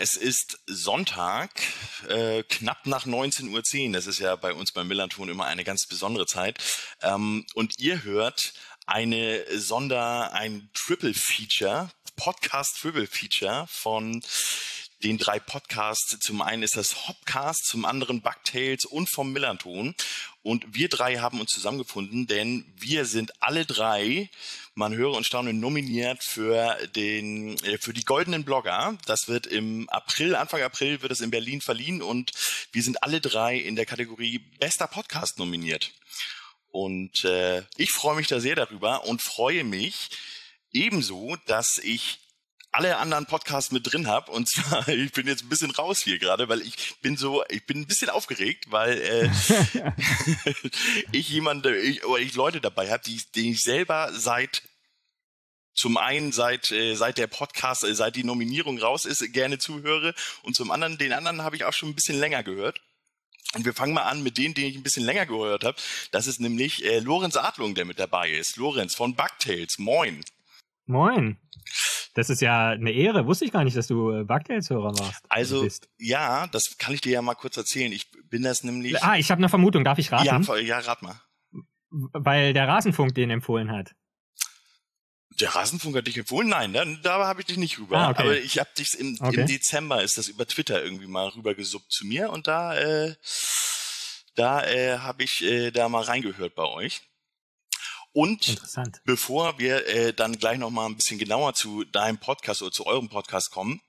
es ist Sonntag, äh, knapp nach 19.10 Uhr. Das ist ja bei uns beim Millanton immer eine ganz besondere Zeit. Ähm, und ihr hört eine Sonder, ein Triple Feature, Podcast Triple Feature von den drei Podcasts. Zum einen ist das Hopcast, zum anderen Bugtails und vom Millanton. Und wir drei haben uns zusammengefunden, denn wir sind alle drei, man höre und staune, nominiert für den, äh, für die goldenen Blogger. Das wird im April, Anfang April wird es in Berlin verliehen und wir sind alle drei in der Kategorie bester Podcast nominiert. Und äh, ich freue mich da sehr darüber und freue mich ebenso, dass ich alle anderen Podcasts mit drin habe. Und zwar, ich bin jetzt ein bisschen raus hier gerade, weil ich bin so, ich bin ein bisschen aufgeregt, weil äh, ich jemande, ich, oder ich Leute dabei habe, die, die ich selber seit zum einen seit äh, seit der Podcast, äh, seit die Nominierung raus ist, gerne zuhöre und zum anderen den anderen habe ich auch schon ein bisschen länger gehört. Und wir fangen mal an mit denen, den ich ein bisschen länger gehört habe. Das ist nämlich äh, Lorenz Adlung, der mit dabei ist. Lorenz von Bugtails. Moin. Moin. Das ist ja eine Ehre. Wusste ich gar nicht, dass du äh, Bugtails-Hörer warst. Also, ja, das kann ich dir ja mal kurz erzählen. Ich bin das nämlich. Ah, ich habe eine Vermutung. Darf ich raten? Ja, ja, rat mal. Weil der Rasenfunk den empfohlen hat. Der Rasenfunk hat dich empfohlen? Nein, da, da habe ich dich nicht rüber. Ah, okay. Aber ich habe dich im, okay. im Dezember ist das über Twitter irgendwie mal rübergesuppt zu mir und da, äh, da äh, habe ich äh, da mal reingehört bei euch. Und bevor wir äh, dann gleich noch mal ein bisschen genauer zu deinem Podcast oder zu eurem Podcast kommen,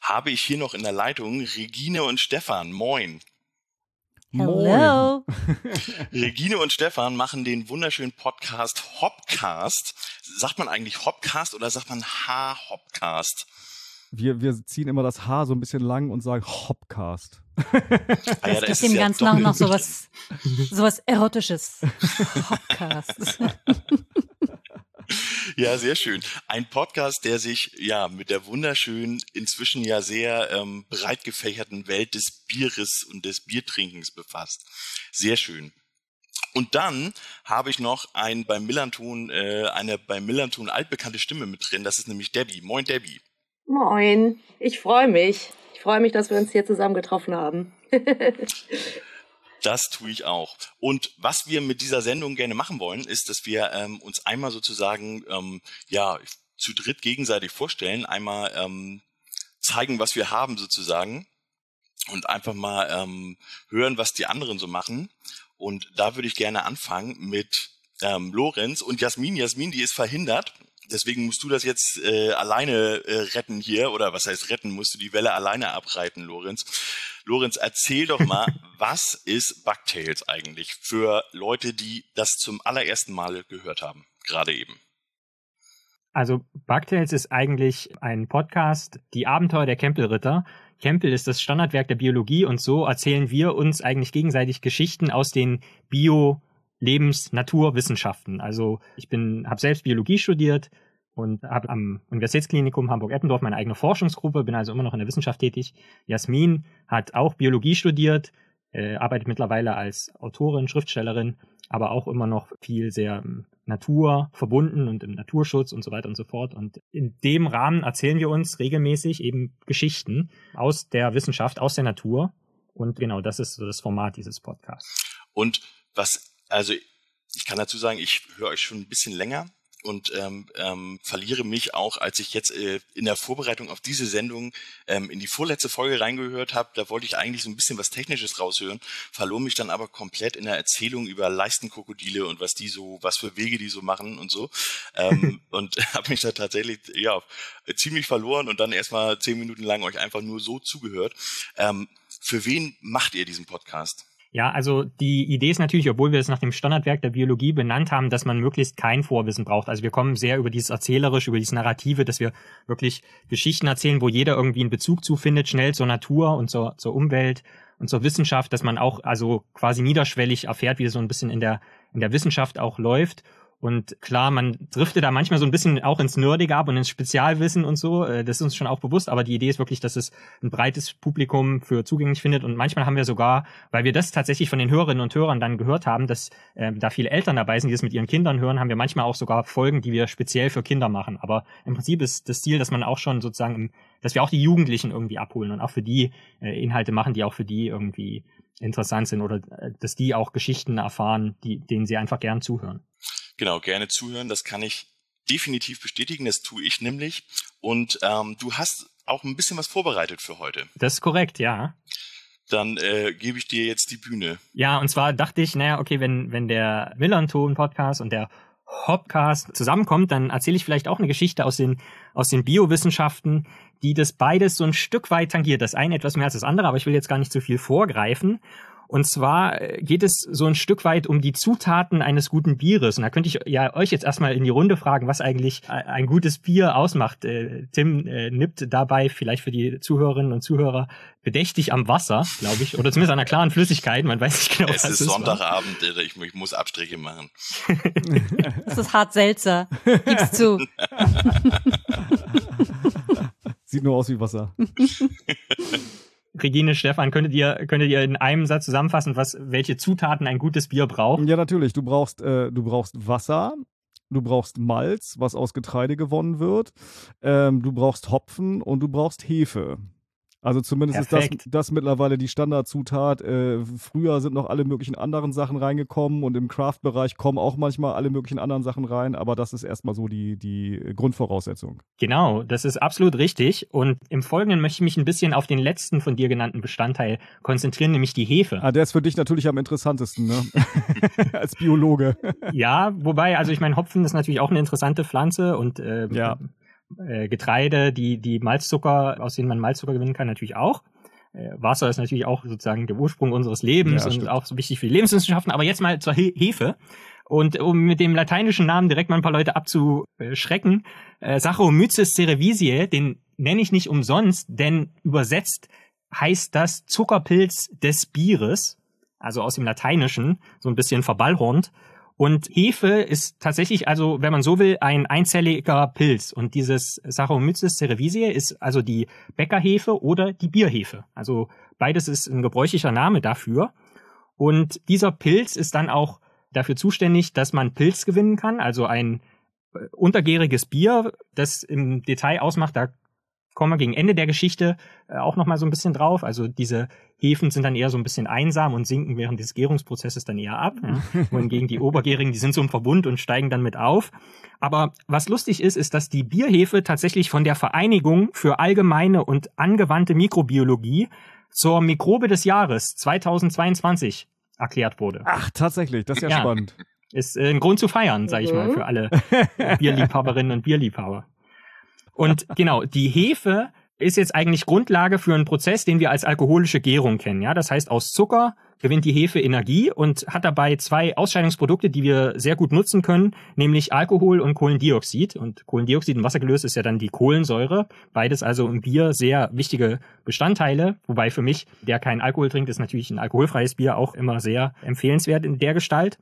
habe ich hier noch in der Leitung Regine und Stefan. Moin. Hello. Regine und Stefan machen den wunderschönen Podcast Hopcast. Sagt man eigentlich Hopcast oder sagt man H-Hopcast? Wir, wir ziehen immer das H so ein bisschen lang und sagen Hopcast. Ah ja, das gibt dem ja Ganzen auch noch sowas, sowas Erotisches. Hopcast. Ja, sehr schön. Ein Podcast, der sich ja mit der wunderschönen, inzwischen ja sehr ähm, breit gefächerten Welt des Bieres und des Biertrinkens befasst. Sehr schön. Und dann habe ich noch ein beim Millanton, äh, eine beim Millanton altbekannte Stimme mit drin. Das ist nämlich Debbie. Moin, Debbie. Moin. Ich freue mich. Ich freue mich, dass wir uns hier zusammen getroffen haben. Das tue ich auch. Und was wir mit dieser Sendung gerne machen wollen, ist, dass wir ähm, uns einmal sozusagen ähm, ja zu dritt gegenseitig vorstellen, einmal ähm, zeigen, was wir haben sozusagen und einfach mal ähm, hören, was die anderen so machen. Und da würde ich gerne anfangen mit ähm, Lorenz und Jasmin. Jasmin, die ist verhindert deswegen musst du das jetzt äh, alleine äh, retten hier, oder was heißt retten, musst du die Welle alleine abreiten, Lorenz. Lorenz, erzähl doch mal, was ist Bugtails eigentlich für Leute, die das zum allerersten Mal gehört haben, gerade eben? Also Bugtails ist eigentlich ein Podcast, die Abenteuer der Kempelritter. Kempel ist das Standardwerk der Biologie und so erzählen wir uns eigentlich gegenseitig Geschichten aus den Bio- Lebens-, Naturwissenschaften. Also ich bin, habe selbst Biologie studiert und habe am Universitätsklinikum Hamburg-Eppendorf meine eigene Forschungsgruppe, bin also immer noch in der Wissenschaft tätig. Jasmin hat auch Biologie studiert, äh, arbeitet mittlerweile als Autorin, Schriftstellerin, aber auch immer noch viel sehr ähm, Natur verbunden und im Naturschutz und so weiter und so fort. Und in dem Rahmen erzählen wir uns regelmäßig eben Geschichten aus der Wissenschaft, aus der Natur. Und genau das ist so das Format dieses Podcasts. Und was also ich kann dazu sagen, ich höre euch schon ein bisschen länger und ähm, ähm, verliere mich auch, als ich jetzt äh, in der Vorbereitung auf diese Sendung ähm, in die vorletzte Folge reingehört habe, da wollte ich eigentlich so ein bisschen was Technisches raushören, verlor mich dann aber komplett in der Erzählung über Leistenkrokodile und was die so, was für Wege die so machen und so ähm, und habe mich da tatsächlich ja ziemlich verloren und dann erstmal zehn Minuten lang euch einfach nur so zugehört. Ähm, für wen macht ihr diesen Podcast? Ja, also die Idee ist natürlich, obwohl wir es nach dem Standardwerk der Biologie benannt haben, dass man möglichst kein Vorwissen braucht. Also wir kommen sehr über dieses Erzählerische, über dieses Narrative, dass wir wirklich Geschichten erzählen, wo jeder irgendwie einen Bezug zu findet, schnell zur Natur und zur, zur Umwelt und zur Wissenschaft, dass man auch also quasi niederschwellig erfährt, wie das so ein bisschen in der, in der Wissenschaft auch läuft. Und klar, man driftet da manchmal so ein bisschen auch ins Nerdige ab und ins Spezialwissen und so. Äh, das ist uns schon auch bewusst. Aber die Idee ist wirklich, dass es ein breites Publikum für zugänglich findet. Und manchmal haben wir sogar, weil wir das tatsächlich von den Hörerinnen und Hörern dann gehört haben, dass äh, da viele Eltern dabei sind, die das mit ihren Kindern hören, haben wir manchmal auch sogar Folgen, die wir speziell für Kinder machen. Aber im Prinzip ist das Ziel, dass man auch schon sozusagen, im, dass wir auch die Jugendlichen irgendwie abholen und auch für die äh, Inhalte machen, die auch für die irgendwie interessant sind oder äh, dass die auch Geschichten erfahren, die, denen sie einfach gern zuhören. Genau, gerne zuhören. Das kann ich definitiv bestätigen. Das tue ich nämlich. Und ähm, du hast auch ein bisschen was vorbereitet für heute. Das ist korrekt, ja. Dann äh, gebe ich dir jetzt die Bühne. Ja, und zwar dachte ich, naja, okay, wenn, wenn der Millanton-Podcast und der Hopcast zusammenkommt, dann erzähle ich vielleicht auch eine Geschichte aus den, aus den Biowissenschaften, die das beides so ein Stück weit tangiert. Das eine etwas mehr als das andere, aber ich will jetzt gar nicht zu viel vorgreifen. Und zwar äh, geht es so ein Stück weit um die Zutaten eines guten Bieres. Und da könnte ich ja euch jetzt erstmal in die Runde fragen, was eigentlich äh, ein gutes Bier ausmacht. Äh, Tim nippt dabei vielleicht für die Zuhörerinnen und Zuhörer bedächtig am Wasser, glaube ich, oder zumindest an einer klaren Flüssigkeit. Man weiß nicht genau, es was ist. Es ist Sonntagabend, ich, ich, muss Abstriche machen. das ist hart seltsam. Gib's zu. Sieht nur aus wie Wasser. Regine, Stefan, könntet ihr, könntet ihr in einem Satz zusammenfassen, was, welche Zutaten ein gutes Bier braucht? Ja, natürlich. Du brauchst, äh, du brauchst Wasser, du brauchst Malz, was aus Getreide gewonnen wird, ähm, du brauchst Hopfen und du brauchst Hefe. Also zumindest Perfekt. ist das, das mittlerweile die Standardzutat. Äh, früher sind noch alle möglichen anderen Sachen reingekommen und im Craft-Bereich kommen auch manchmal alle möglichen anderen Sachen rein, aber das ist erstmal so die, die Grundvoraussetzung. Genau, das ist absolut richtig. Und im Folgenden möchte ich mich ein bisschen auf den letzten von dir genannten Bestandteil konzentrieren, nämlich die Hefe. Ah, der ist für dich natürlich am interessantesten, ne? Als Biologe. ja, wobei, also ich meine, Hopfen ist natürlich auch eine interessante Pflanze und äh, ja. Äh, Getreide, die, die Malzzucker, aus denen man Malzzucker gewinnen kann, natürlich auch. Äh, Wasser ist natürlich auch sozusagen der Ursprung unseres Lebens ja, und auch so wichtig für die Lebenswissenschaften. Aber jetzt mal zur He Hefe. Und um mit dem lateinischen Namen direkt mal ein paar Leute abzuschrecken, äh, Saccharomyces cerevisiae, den nenne ich nicht umsonst, denn übersetzt heißt das Zuckerpilz des Bieres, also aus dem Lateinischen, so ein bisschen verballhornt. Und Hefe ist tatsächlich, also wenn man so will, ein einzelliger Pilz. Und dieses Saccharomyces cerevisiae ist also die Bäckerhefe oder die Bierhefe. Also beides ist ein gebräuchlicher Name dafür. Und dieser Pilz ist dann auch dafür zuständig, dass man Pilz gewinnen kann, also ein äh, untergäriges Bier, das im Detail ausmacht, da kommen wir gegen Ende der Geschichte äh, auch noch mal so ein bisschen drauf. Also diese Hefen sind dann eher so ein bisschen einsam und sinken während des Gärungsprozesses dann eher ab. Ja. Wohingegen die Obergärigen, die sind so im Verbund und steigen dann mit auf. Aber was lustig ist, ist, dass die Bierhefe tatsächlich von der Vereinigung für allgemeine und angewandte Mikrobiologie zur Mikrobe des Jahres 2022 erklärt wurde. Ach, tatsächlich, das ist ja, ja. spannend. Ist äh, ein Grund zu feiern, sage ich mal, mhm. für alle Bierliebhaberinnen und Bierliebhaber. Und genau, die Hefe ist jetzt eigentlich Grundlage für einen Prozess, den wir als alkoholische Gärung kennen. Ja, das heißt, aus Zucker gewinnt die Hefe Energie und hat dabei zwei Ausscheidungsprodukte, die wir sehr gut nutzen können, nämlich Alkohol und Kohlendioxid. Und Kohlendioxid in Wasser gelöst ist ja dann die Kohlensäure. Beides also im Bier sehr wichtige Bestandteile. Wobei für mich, der keinen Alkohol trinkt, ist natürlich ein alkoholfreies Bier auch immer sehr empfehlenswert in der Gestalt.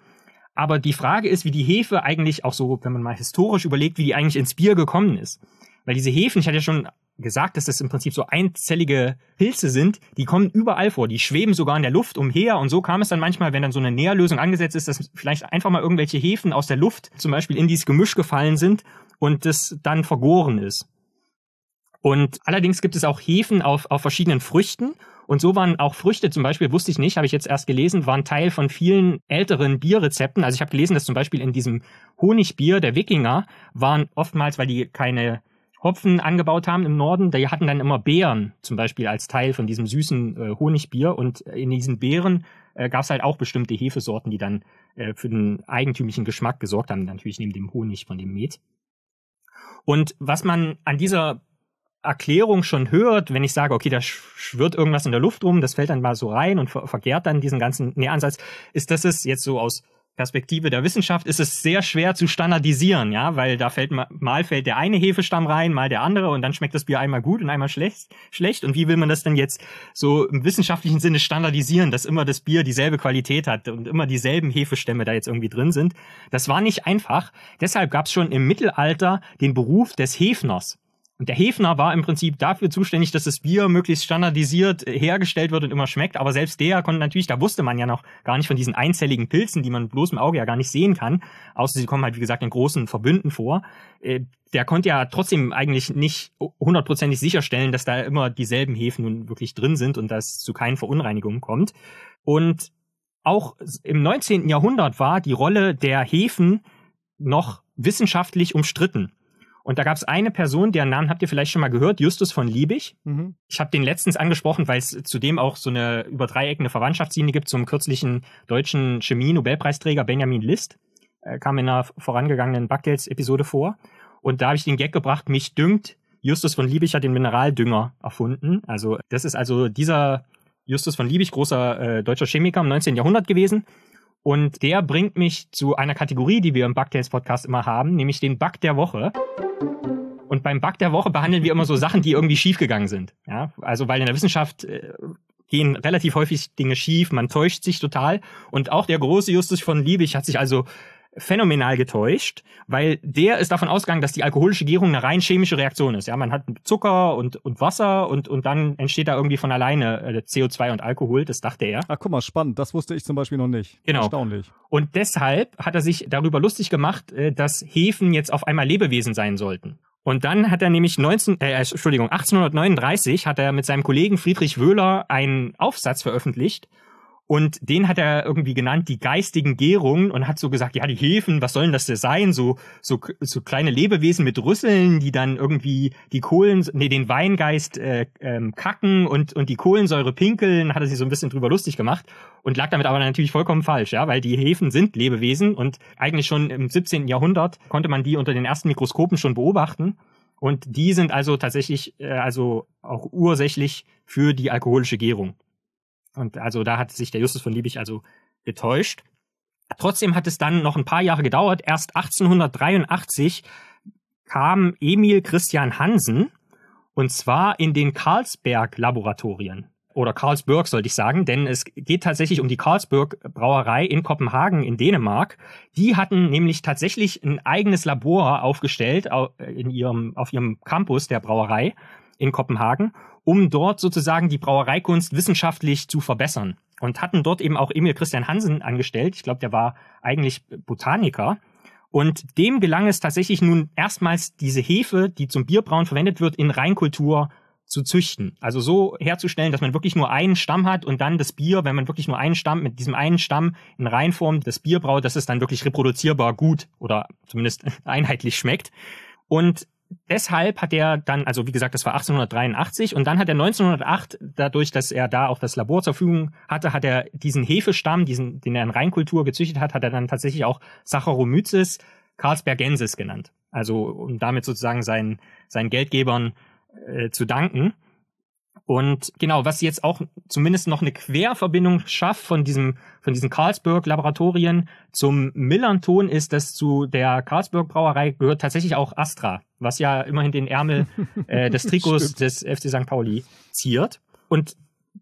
Aber die Frage ist, wie die Hefe eigentlich auch so, wenn man mal historisch überlegt, wie die eigentlich ins Bier gekommen ist. Weil diese Hefen, ich hatte ja schon gesagt, dass das im Prinzip so einzellige Pilze sind, die kommen überall vor, die schweben sogar in der Luft umher und so kam es dann manchmal, wenn dann so eine Nährlösung angesetzt ist, dass vielleicht einfach mal irgendwelche Hefen aus der Luft zum Beispiel in dieses Gemisch gefallen sind und das dann vergoren ist. Und allerdings gibt es auch Hefen auf, auf verschiedenen Früchten und so waren auch Früchte zum Beispiel, wusste ich nicht, habe ich jetzt erst gelesen, waren Teil von vielen älteren Bierrezepten. Also ich habe gelesen, dass zum Beispiel in diesem Honigbier der Wikinger waren oftmals, weil die keine Hopfen angebaut haben im Norden, die hatten dann immer Beeren zum Beispiel als Teil von diesem süßen äh, Honigbier und in diesen Beeren äh, gab es halt auch bestimmte Hefesorten, die dann äh, für den eigentümlichen Geschmack gesorgt haben, natürlich neben dem Honig von dem Met. Und was man an dieser Erklärung schon hört, wenn ich sage, okay, da schwirrt irgendwas in der Luft rum, das fällt dann mal so rein und ver vergärt dann diesen ganzen Nähransatz, ist, dass es jetzt so aus Perspektive der Wissenschaft ist es sehr schwer zu standardisieren, ja, weil da fällt mal, fällt der eine Hefestamm rein, mal der andere und dann schmeckt das Bier einmal gut und einmal schlecht, schlecht. Und wie will man das denn jetzt so im wissenschaftlichen Sinne standardisieren, dass immer das Bier dieselbe Qualität hat und immer dieselben Hefestämme da jetzt irgendwie drin sind? Das war nicht einfach. Deshalb gab es schon im Mittelalter den Beruf des Hefners. Und der Hefner war im Prinzip dafür zuständig, dass das Bier möglichst standardisiert hergestellt wird und immer schmeckt. Aber selbst der konnte natürlich, da wusste man ja noch gar nicht von diesen einzelligen Pilzen, die man bloß im Auge ja gar nicht sehen kann. Außer sie kommen halt, wie gesagt, in großen Verbünden vor. Äh, der konnte ja trotzdem eigentlich nicht hundertprozentig sicherstellen, dass da immer dieselben Hefen nun wirklich drin sind und dass es zu keinen Verunreinigungen kommt. Und auch im 19. Jahrhundert war die Rolle der Hefen noch wissenschaftlich umstritten. Und da gab es eine Person, deren Namen habt ihr vielleicht schon mal gehört, Justus von Liebig. Mhm. Ich habe den letztens angesprochen, weil es zudem auch so eine über Dreieck eine Verwandtschaftslinie gibt zum kürzlichen deutschen Chemie-Nobelpreisträger Benjamin List. Er kam in einer vorangegangenen Bugtails-Episode vor. Und da habe ich den Gag gebracht, mich dünkt, Justus von Liebig hat den Mineraldünger erfunden. Also das ist also dieser Justus von Liebig, großer äh, deutscher Chemiker im 19. Jahrhundert gewesen. Und der bringt mich zu einer Kategorie, die wir im Bugtails Podcast immer haben, nämlich den Bug der Woche. Und beim Bug der Woche behandeln wir immer so Sachen, die irgendwie schiefgegangen sind. Ja, also weil in der Wissenschaft äh, gehen relativ häufig Dinge schief, man täuscht sich total. Und auch der große Justus von Liebig hat sich also phänomenal getäuscht, weil der ist davon ausgegangen, dass die alkoholische Gärung eine rein chemische Reaktion ist. Ja, man hat Zucker und, und Wasser und, und dann entsteht da irgendwie von alleine äh, CO2 und Alkohol. Das dachte er. Ach, guck mal, spannend. Das wusste ich zum Beispiel noch nicht. Genau. Erstaunlich. Und deshalb hat er sich darüber lustig gemacht, äh, dass Hefen jetzt auf einmal Lebewesen sein sollten. Und dann hat er nämlich 19, äh, Entschuldigung, 1839 hat er mit seinem Kollegen Friedrich Wöhler einen Aufsatz veröffentlicht, und den hat er irgendwie genannt, die geistigen Gärungen und hat so gesagt, ja, die Hefen, was sollen das denn sein? So, so, so kleine Lebewesen mit Rüsseln, die dann irgendwie die Kohlen, nee, den Weingeist äh, ähm, kacken und, und die Kohlensäure pinkeln, hat er sich so ein bisschen drüber lustig gemacht und lag damit aber natürlich vollkommen falsch, ja, weil die Hefen sind Lebewesen und eigentlich schon im 17. Jahrhundert konnte man die unter den ersten Mikroskopen schon beobachten. Und die sind also tatsächlich, äh, also auch ursächlich für die alkoholische Gärung. Und also da hat sich der Justus von Liebig also getäuscht. Trotzdem hat es dann noch ein paar Jahre gedauert. Erst 1883 kam Emil Christian Hansen und zwar in den Carlsberg-Laboratorien. Oder Carlsberg sollte ich sagen, denn es geht tatsächlich um die Carlsberg Brauerei in Kopenhagen in Dänemark. Die hatten nämlich tatsächlich ein eigenes Labor aufgestellt in ihrem, auf ihrem Campus der Brauerei in Kopenhagen um dort sozusagen die Brauereikunst wissenschaftlich zu verbessern. Und hatten dort eben auch Emil Christian Hansen angestellt. Ich glaube, der war eigentlich Botaniker. Und dem gelang es tatsächlich nun erstmals diese Hefe, die zum Bierbrauen verwendet wird, in Reinkultur zu züchten. Also so herzustellen, dass man wirklich nur einen Stamm hat und dann das Bier, wenn man wirklich nur einen Stamm mit diesem einen Stamm in Reinform das Bier braut, dass es dann wirklich reproduzierbar gut oder zumindest einheitlich schmeckt. Und deshalb hat er dann, also wie gesagt, das war 1883 und dann hat er 1908, dadurch, dass er da auch das Labor zur Verfügung hatte, hat er diesen Hefestamm, diesen, den er in Reinkultur gezüchtet hat, hat er dann tatsächlich auch Saccharomyces carlsbergensis genannt. Also um damit sozusagen seinen, seinen Geldgebern äh, zu danken. Und genau, was jetzt auch zumindest noch eine Querverbindung schafft von diesem, von diesen Carlsberg-Laboratorien zum Millanton ist, dass zu der Carlsberg-Brauerei gehört tatsächlich auch Astra, was ja immerhin den Ärmel äh, des Trikots des FC St. Pauli ziert. Und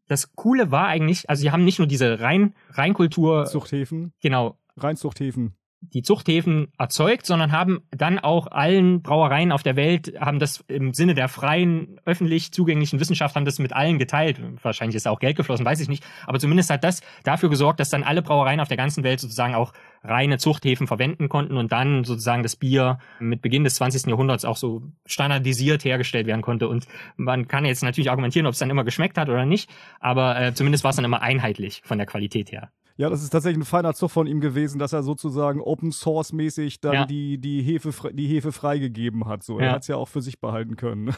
das Coole war eigentlich, also sie haben nicht nur diese Rein, Reinkultur. Zuchthäfen. Genau. Reinzuchthäfen die Zuchthäfen erzeugt, sondern haben dann auch allen Brauereien auf der Welt, haben das im Sinne der freien, öffentlich zugänglichen Wissenschaft, haben das mit allen geteilt. Wahrscheinlich ist da auch Geld geflossen, weiß ich nicht. Aber zumindest hat das dafür gesorgt, dass dann alle Brauereien auf der ganzen Welt sozusagen auch reine Zuchthäfen verwenden konnten und dann sozusagen das Bier mit Beginn des 20. Jahrhunderts auch so standardisiert hergestellt werden konnte. Und man kann jetzt natürlich argumentieren, ob es dann immer geschmeckt hat oder nicht, aber äh, zumindest war es dann immer einheitlich von der Qualität her. Ja, das ist tatsächlich ein feiner Zug von ihm gewesen, dass er sozusagen Open Source mäßig dann ja. die, die, Hefe, die Hefe freigegeben hat. So, ja. er hat es ja auch für sich behalten können.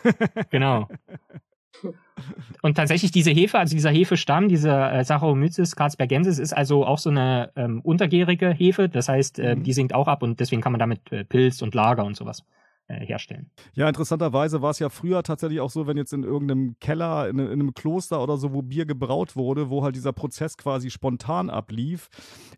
genau. Und tatsächlich diese Hefe, also dieser Hefestamm, dieser äh, Saccharomyces carlsbergensis, ist also auch so eine ähm, untergärige Hefe. Das heißt, äh, mhm. die sinkt auch ab und deswegen kann man damit äh, Pilz und Lager und sowas äh, herstellen. Ja, interessanterweise war es ja früher tatsächlich auch so, wenn jetzt in irgendeinem Keller, in, in, einem Kloster oder so, wo Bier gebraut wurde, wo halt dieser Prozess quasi spontan ablief,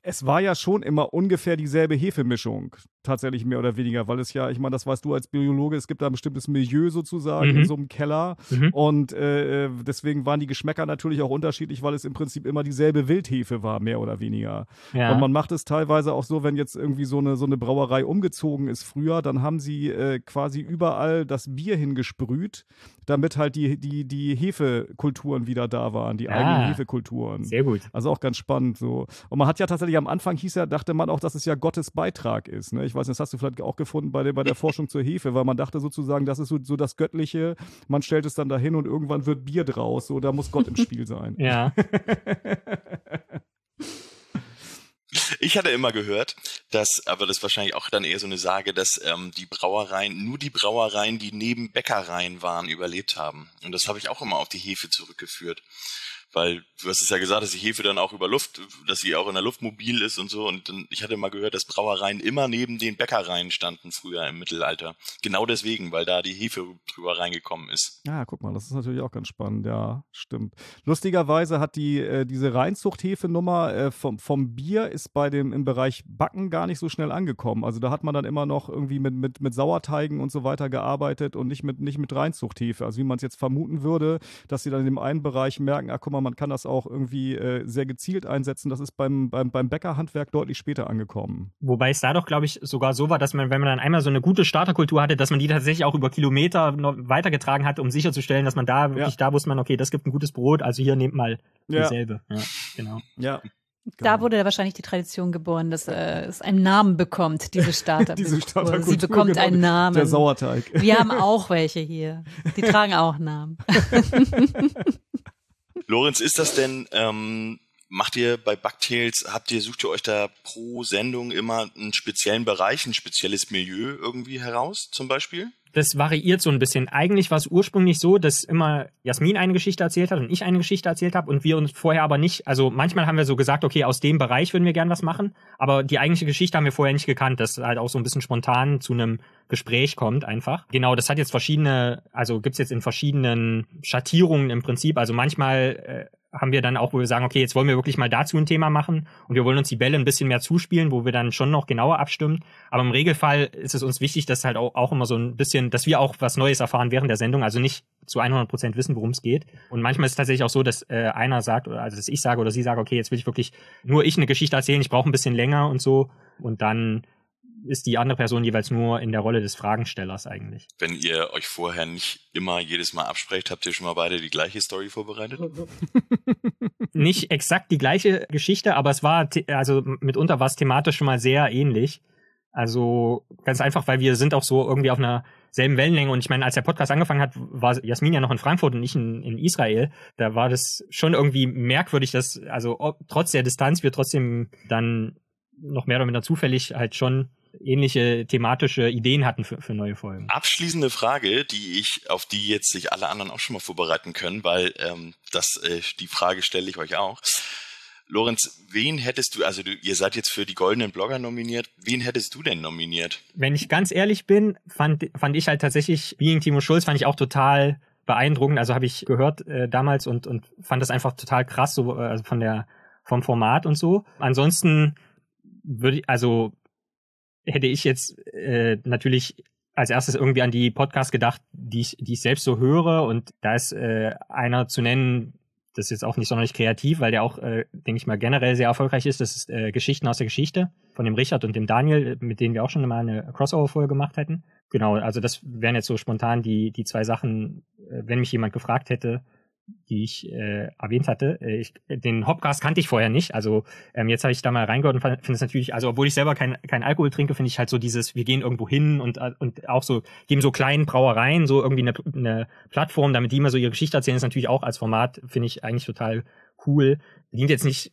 es war ja schon immer ungefähr dieselbe Hefemischung, tatsächlich mehr oder weniger, weil es ja, ich meine, das weißt du als Biologe, es gibt da ein bestimmtes Milieu sozusagen mhm. in so einem Keller mhm. und äh, deswegen waren die Geschmäcker natürlich auch unterschiedlich, weil es im Prinzip immer dieselbe Wildhefe war, mehr oder weniger. Ja. Und man macht es teilweise auch so, wenn jetzt irgendwie so eine, so eine Brauerei umgezogen ist früher, dann haben sie äh, quasi überall das Bier hingesprüht, damit halt die, die, die Hefekulturen wieder da waren, die ah, eigenen Hefekulturen. Sehr gut. Also auch ganz spannend so. Und man hat ja tatsächlich am Anfang hieß ja, dachte man auch, dass es ja Gottes Beitrag ist. Ne? Ich weiß nicht, das hast du vielleicht auch gefunden bei der, bei der Forschung zur Hefe, weil man dachte sozusagen, das ist so, so das Göttliche. Man stellt es dann dahin und irgendwann wird Bier draus. So, da muss Gott im Spiel sein. Ja. Ich hatte immer gehört, dass, aber das ist wahrscheinlich auch dann eher so eine Sage, dass ähm, die Brauereien, nur die Brauereien, die neben Bäckereien waren, überlebt haben. Und das habe ich auch immer auf die Hefe zurückgeführt weil du hast es ja gesagt, dass die Hefe dann auch über Luft, dass sie auch in der Luft mobil ist und so. Und dann, ich hatte mal gehört, dass Brauereien immer neben den Bäckereien standen früher im Mittelalter. Genau deswegen, weil da die Hefe drüber reingekommen ist. Ja, guck mal, das ist natürlich auch ganz spannend. Ja, stimmt. Lustigerweise hat die äh, diese Reinzucht-Hefe-Nummer äh, vom, vom Bier ist bei dem im Bereich Backen gar nicht so schnell angekommen. Also da hat man dann immer noch irgendwie mit, mit, mit Sauerteigen und so weiter gearbeitet und nicht mit, nicht mit Reinzucht-Hefe. Also wie man es jetzt vermuten würde, dass sie dann in dem einen Bereich merken, ah, guck mal, man kann das auch irgendwie äh, sehr gezielt einsetzen. Das ist beim, beim, beim Bäckerhandwerk deutlich später angekommen. Wobei es da doch, glaube ich, sogar so war, dass man, wenn man dann einmal so eine gute Starterkultur hatte, dass man die tatsächlich auch über Kilometer noch weitergetragen hat, um sicherzustellen, dass man da wirklich, ja. da wusste man, okay, das gibt ein gutes Brot, also hier nehmt mal dieselbe. Ja, ja genau. Ja. Da genau. wurde wahrscheinlich die Tradition geboren, dass äh, es einen Namen bekommt, diese Starter. diese Starterkultur. Sie bekommt genau, einen Namen. Der Sauerteig. Wir haben auch welche hier. Die tragen auch Namen. Lorenz, ist das denn, ähm, macht ihr bei Bugtails, habt ihr, sucht ihr euch da pro Sendung immer einen speziellen Bereich, ein spezielles Milieu irgendwie heraus, zum Beispiel? Das variiert so ein bisschen. Eigentlich war es ursprünglich so, dass immer Jasmin eine Geschichte erzählt hat und ich eine Geschichte erzählt habe und wir uns vorher aber nicht, also manchmal haben wir so gesagt, okay, aus dem Bereich würden wir gern was machen, aber die eigentliche Geschichte haben wir vorher nicht gekannt, dass halt auch so ein bisschen spontan zu einem Gespräch kommt einfach. Genau, das hat jetzt verschiedene, also gibt's jetzt in verschiedenen Schattierungen im Prinzip. Also manchmal äh, haben wir dann auch, wo wir sagen, okay, jetzt wollen wir wirklich mal dazu ein Thema machen und wir wollen uns die Bälle ein bisschen mehr zuspielen, wo wir dann schon noch genauer abstimmen. Aber im Regelfall ist es uns wichtig, dass halt auch, auch immer so ein bisschen, dass wir auch was Neues erfahren während der Sendung, also nicht zu 100 Prozent wissen, worum es geht. Und manchmal ist es tatsächlich auch so, dass äh, einer sagt, also dass ich sage oder sie sage, okay, jetzt will ich wirklich nur ich eine Geschichte erzählen, ich brauche ein bisschen länger und so. Und dann ist die andere Person jeweils nur in der Rolle des Fragenstellers eigentlich. Wenn ihr euch vorher nicht immer jedes Mal absprecht, habt ihr schon mal beide die gleiche Story vorbereitet? nicht exakt die gleiche Geschichte, aber es war, also mitunter war es thematisch schon mal sehr ähnlich. Also ganz einfach, weil wir sind auch so irgendwie auf einer selben Wellenlänge. Und ich meine, als der Podcast angefangen hat, war Jasmin ja noch in Frankfurt und nicht in, in Israel. Da war das schon irgendwie merkwürdig, dass, also ob, trotz der Distanz wir trotzdem dann noch mehr oder minder zufällig halt schon ähnliche thematische Ideen hatten für, für neue Folgen. Abschließende Frage, die ich, auf die jetzt sich alle anderen auch schon mal vorbereiten können, weil ähm, das, äh, die Frage stelle ich euch auch. Lorenz, wen hättest du, also du, ihr seid jetzt für die goldenen Blogger nominiert, wen hättest du denn nominiert? Wenn ich ganz ehrlich bin, fand, fand ich halt tatsächlich Being Timo Schulz, fand ich auch total beeindruckend. Also habe ich gehört äh, damals und, und fand das einfach total krass, so äh, also von der vom Format und so. Ansonsten würde ich, also hätte ich jetzt äh, natürlich als erstes irgendwie an die Podcasts gedacht, die ich, die ich selbst so höre. Und da ist äh, einer zu nennen, das ist jetzt auch nicht sonderlich kreativ, weil der auch, äh, denke ich mal, generell sehr erfolgreich ist. Das ist äh, Geschichten aus der Geschichte von dem Richard und dem Daniel, mit denen wir auch schon mal eine Crossover-Folge gemacht hätten. Genau, also das wären jetzt so spontan die, die zwei Sachen, äh, wenn mich jemand gefragt hätte, die ich äh, erwähnt hatte. Äh, ich, den Hopcast kannte ich vorher nicht. Also ähm, jetzt habe ich da mal reingehört und finde es natürlich, also obwohl ich selber kein, kein Alkohol trinke, finde ich halt so dieses, wir gehen irgendwo hin und, äh, und auch so, geben so kleinen Brauereien so irgendwie eine, eine Plattform, damit die mal so ihre Geschichte erzählen, ist natürlich auch als Format, finde ich eigentlich total cool. Dient jetzt nicht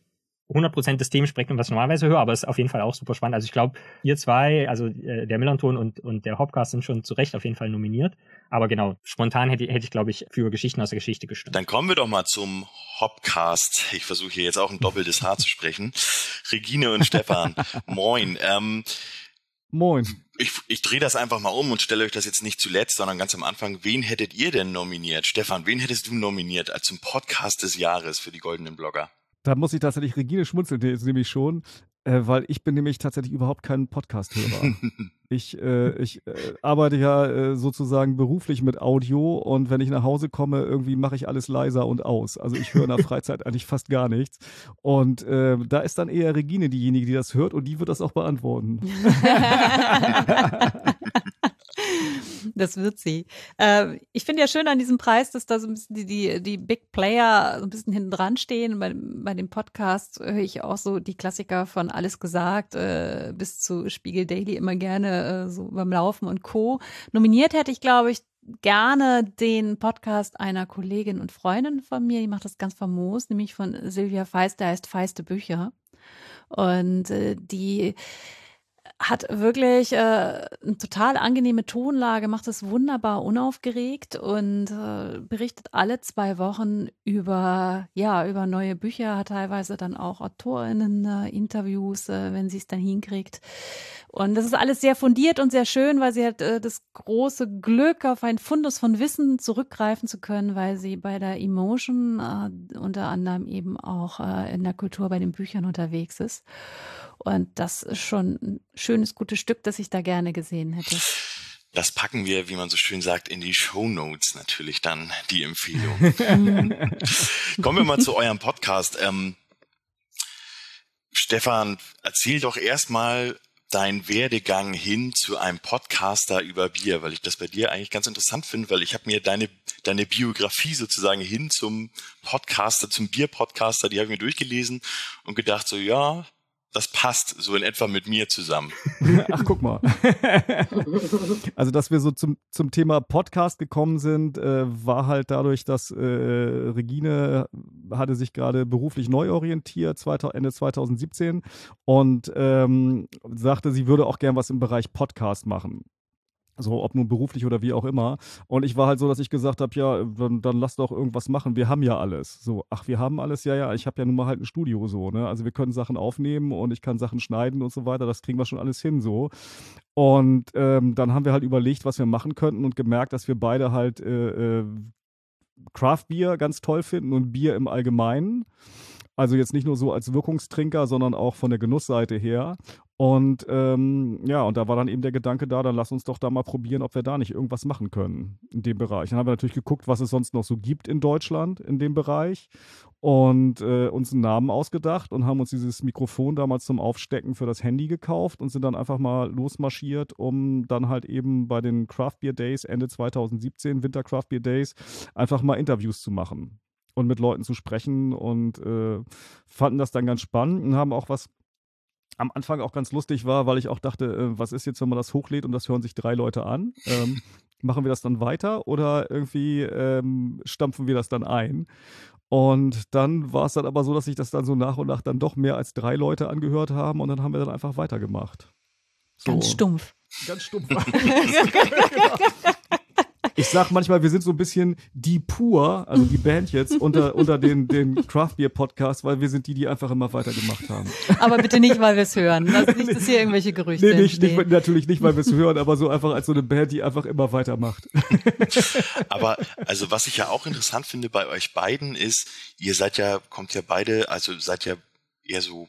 100% des Themenspektrums, was ich normalerweise höre, aber es ist auf jeden Fall auch super spannend. Also ich glaube, ihr zwei, also äh, der Millanton und, und der Hopcast sind schon zu Recht auf jeden Fall nominiert. Aber genau, spontan hätte, hätte ich, glaube ich, für Geschichten aus der Geschichte gestimmt. Dann kommen wir doch mal zum Hopcast. Ich versuche hier jetzt auch ein doppeltes Haar zu sprechen. Regine und Stefan, moin. Ähm, Moin. ich, ich drehe das einfach mal um und stelle euch das jetzt nicht zuletzt, sondern ganz am Anfang. Wen hättet ihr denn nominiert? Stefan, wen hättest du nominiert als zum Podcast des Jahres für die Goldenen Blogger? Da muss ich tatsächlich Regine schmunzeln, jetzt nämlich schon, äh, weil ich bin nämlich tatsächlich überhaupt kein Podcast-Hörer. ich äh, ich äh, arbeite ja äh, sozusagen beruflich mit Audio und wenn ich nach Hause komme, irgendwie mache ich alles leiser und aus. Also ich höre in der Freizeit eigentlich fast gar nichts. Und äh, da ist dann eher Regine diejenige, die das hört und die wird das auch beantworten. Das wird sie. Äh, ich finde ja schön an diesem Preis, dass da so ein bisschen die, die, die Big Player so ein bisschen hinten dran stehen. Bei, bei dem Podcast höre ich auch so die Klassiker von Alles gesagt äh, bis zu Spiegel Daily immer gerne äh, so beim Laufen und Co. Nominiert hätte ich, glaube ich, gerne den Podcast einer Kollegin und Freundin von mir, die macht das ganz famos, nämlich von Silvia Feist, der heißt Feiste Bücher. Und äh, die hat wirklich äh, eine total angenehme Tonlage, macht es wunderbar unaufgeregt und äh, berichtet alle zwei Wochen über ja über neue Bücher, hat teilweise dann auch Autorinnen äh, Interviews, äh, wenn sie es dann hinkriegt. Und das ist alles sehr fundiert und sehr schön, weil sie hat äh, das große Glück, auf ein Fundus von Wissen zurückgreifen zu können, weil sie bei der Emotion äh, unter anderem eben auch äh, in der Kultur bei den Büchern unterwegs ist. Und das ist schon ein schönes, gutes Stück, das ich da gerne gesehen hätte. Das packen wir, wie man so schön sagt, in die Show Notes natürlich dann, die Empfehlung. Kommen wir mal zu eurem Podcast. Ähm, Stefan, erzähl doch erstmal dein Werdegang hin zu einem Podcaster über Bier, weil ich das bei dir eigentlich ganz interessant finde, weil ich habe mir deine deine Biografie sozusagen hin zum Podcaster, zum Bier-Podcaster, die habe ich mir durchgelesen und gedacht so, ja, das passt so in etwa mit mir zusammen. Ach, guck mal. also, dass wir so zum, zum Thema Podcast gekommen sind, äh, war halt dadurch, dass äh, Regine hatte sich gerade beruflich neu orientiert, Ende 2017 und ähm, sagte, sie würde auch gern was im Bereich Podcast machen. So, ob nun beruflich oder wie auch immer. Und ich war halt so, dass ich gesagt habe, ja, dann, dann lass doch irgendwas machen. Wir haben ja alles. So, ach, wir haben alles, ja, ja. Ich habe ja nun mal halt ein Studio so, ne? Also wir können Sachen aufnehmen und ich kann Sachen schneiden und so weiter. Das kriegen wir schon alles hin so. Und ähm, dann haben wir halt überlegt, was wir machen könnten und gemerkt, dass wir beide halt äh, äh, Craft Beer ganz toll finden und Bier im Allgemeinen. Also jetzt nicht nur so als Wirkungstrinker, sondern auch von der Genussseite her. Und ähm, ja, und da war dann eben der Gedanke da, dann lass uns doch da mal probieren, ob wir da nicht irgendwas machen können in dem Bereich. Dann haben wir natürlich geguckt, was es sonst noch so gibt in Deutschland in dem Bereich und äh, uns einen Namen ausgedacht und haben uns dieses Mikrofon damals zum Aufstecken für das Handy gekauft und sind dann einfach mal losmarschiert, um dann halt eben bei den Craft Beer Days Ende 2017, Winter Craft Beer Days, einfach mal Interviews zu machen und mit Leuten zu sprechen und äh, fanden das dann ganz spannend und haben auch was am Anfang auch ganz lustig war, weil ich auch dachte, äh, was ist jetzt, wenn man das hochlädt und das hören sich drei Leute an? Ähm, machen wir das dann weiter oder irgendwie ähm, stampfen wir das dann ein? Und dann war es dann aber so, dass sich das dann so nach und nach dann doch mehr als drei Leute angehört haben und dann haben wir dann einfach weitergemacht. So. Ganz stumpf. Ganz stumpf. ich sag manchmal, wir sind so ein bisschen die pur, also die Band jetzt, unter, unter den, den Craft Beer Podcast, weil wir sind die, die einfach immer weitergemacht haben. Aber bitte nicht, weil wir es hören. Also nicht, dass hier irgendwelche Gerüchte nee, nicht, nicht, natürlich nicht, weil wir es hören, aber so einfach als so eine Band, die einfach immer weitermacht. aber also was ich ja auch interessant finde bei euch beiden ist, ihr seid ja, kommt ja beide, also seid ja eher so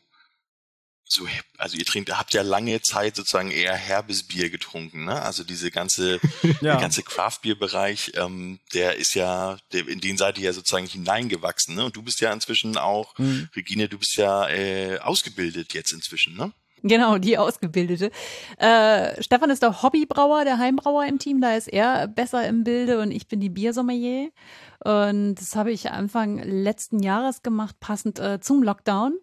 so, also ihr trinkt, habt ja lange Zeit sozusagen eher herbes Bier getrunken, ne? Also diese ganze, ja. der ganze Craft-Bier-Bereich, ähm, der ist ja, der, in den seid ihr ja sozusagen hineingewachsen, ne? Und du bist ja inzwischen auch, mhm. Regine, du bist ja äh, ausgebildet jetzt inzwischen, ne? Genau, die Ausgebildete. Äh, Stefan ist der Hobbybrauer, der Heimbrauer im Team, da ist er besser im Bilde und ich bin die Biersommelier. Und das habe ich Anfang letzten Jahres gemacht, passend äh, zum Lockdown.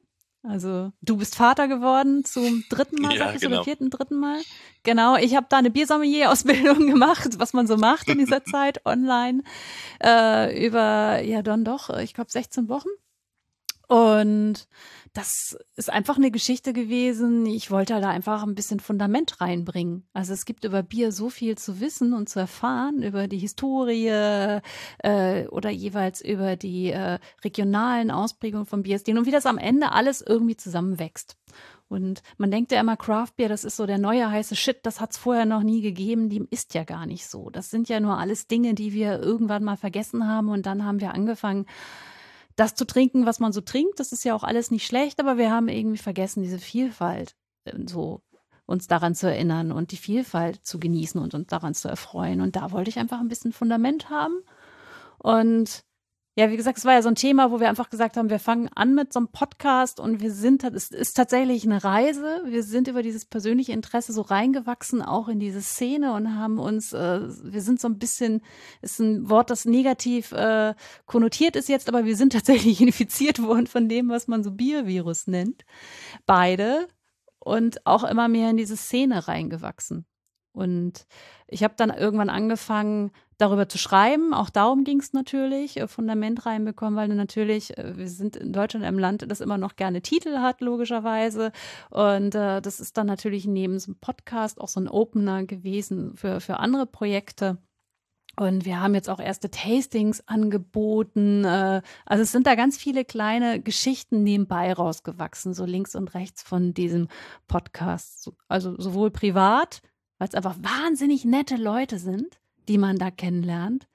Also du bist Vater geworden zum dritten Mal, ja, sagst du, genau. oder vierten, dritten Mal? Genau, ich habe da eine Biersommelier-Ausbildung gemacht, was man so macht in dieser Zeit online, äh, über, ja dann doch, ich glaube 16 Wochen. Und das ist einfach eine Geschichte gewesen. Ich wollte da einfach ein bisschen Fundament reinbringen. Also es gibt über Bier so viel zu wissen und zu erfahren, über die Historie äh, oder jeweils über die äh, regionalen Ausprägungen von Bierstilen und wie das am Ende alles irgendwie zusammenwächst. Und man denkt ja immer, Craft Beer, das ist so der neue heiße Shit, das hat es vorher noch nie gegeben. Dem ist ja gar nicht so. Das sind ja nur alles Dinge, die wir irgendwann mal vergessen haben und dann haben wir angefangen, das zu trinken, was man so trinkt. Das ist ja auch alles nicht schlecht, aber wir haben irgendwie vergessen, diese Vielfalt äh, so uns daran zu erinnern und die Vielfalt zu genießen und uns daran zu erfreuen. Und da wollte ich einfach ein bisschen Fundament haben. Und ja, wie gesagt, es war ja so ein Thema, wo wir einfach gesagt haben, wir fangen an mit so einem Podcast und wir sind, es ist tatsächlich eine Reise. Wir sind über dieses persönliche Interesse so reingewachsen, auch in diese Szene und haben uns, äh, wir sind so ein bisschen, ist ein Wort, das negativ äh, konnotiert ist jetzt, aber wir sind tatsächlich infiziert worden von dem, was man so Biervirus nennt. Beide und auch immer mehr in diese Szene reingewachsen. Und ich habe dann irgendwann angefangen, darüber zu schreiben. Auch darum ging es natürlich, äh, Fundament reinbekommen, weil natürlich, äh, wir sind in Deutschland einem Land, das immer noch gerne Titel hat, logischerweise. Und äh, das ist dann natürlich neben so einem Podcast auch so ein Opener gewesen für, für andere Projekte. Und wir haben jetzt auch erste Tastings angeboten. Äh, also es sind da ganz viele kleine Geschichten nebenbei rausgewachsen, so links und rechts von diesem Podcast. Also sowohl privat, weil es einfach wahnsinnig nette Leute sind, die man da kennenlernt.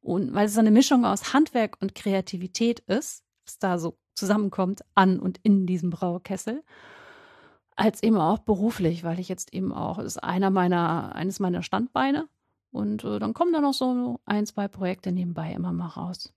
Und weil es so eine Mischung aus Handwerk und Kreativität ist, was da so zusammenkommt an und in diesem Braukessel als eben auch beruflich, weil ich jetzt eben auch, ist einer meiner, eines meiner Standbeine, und äh, dann kommen da noch so ein, zwei Projekte nebenbei immer mal raus.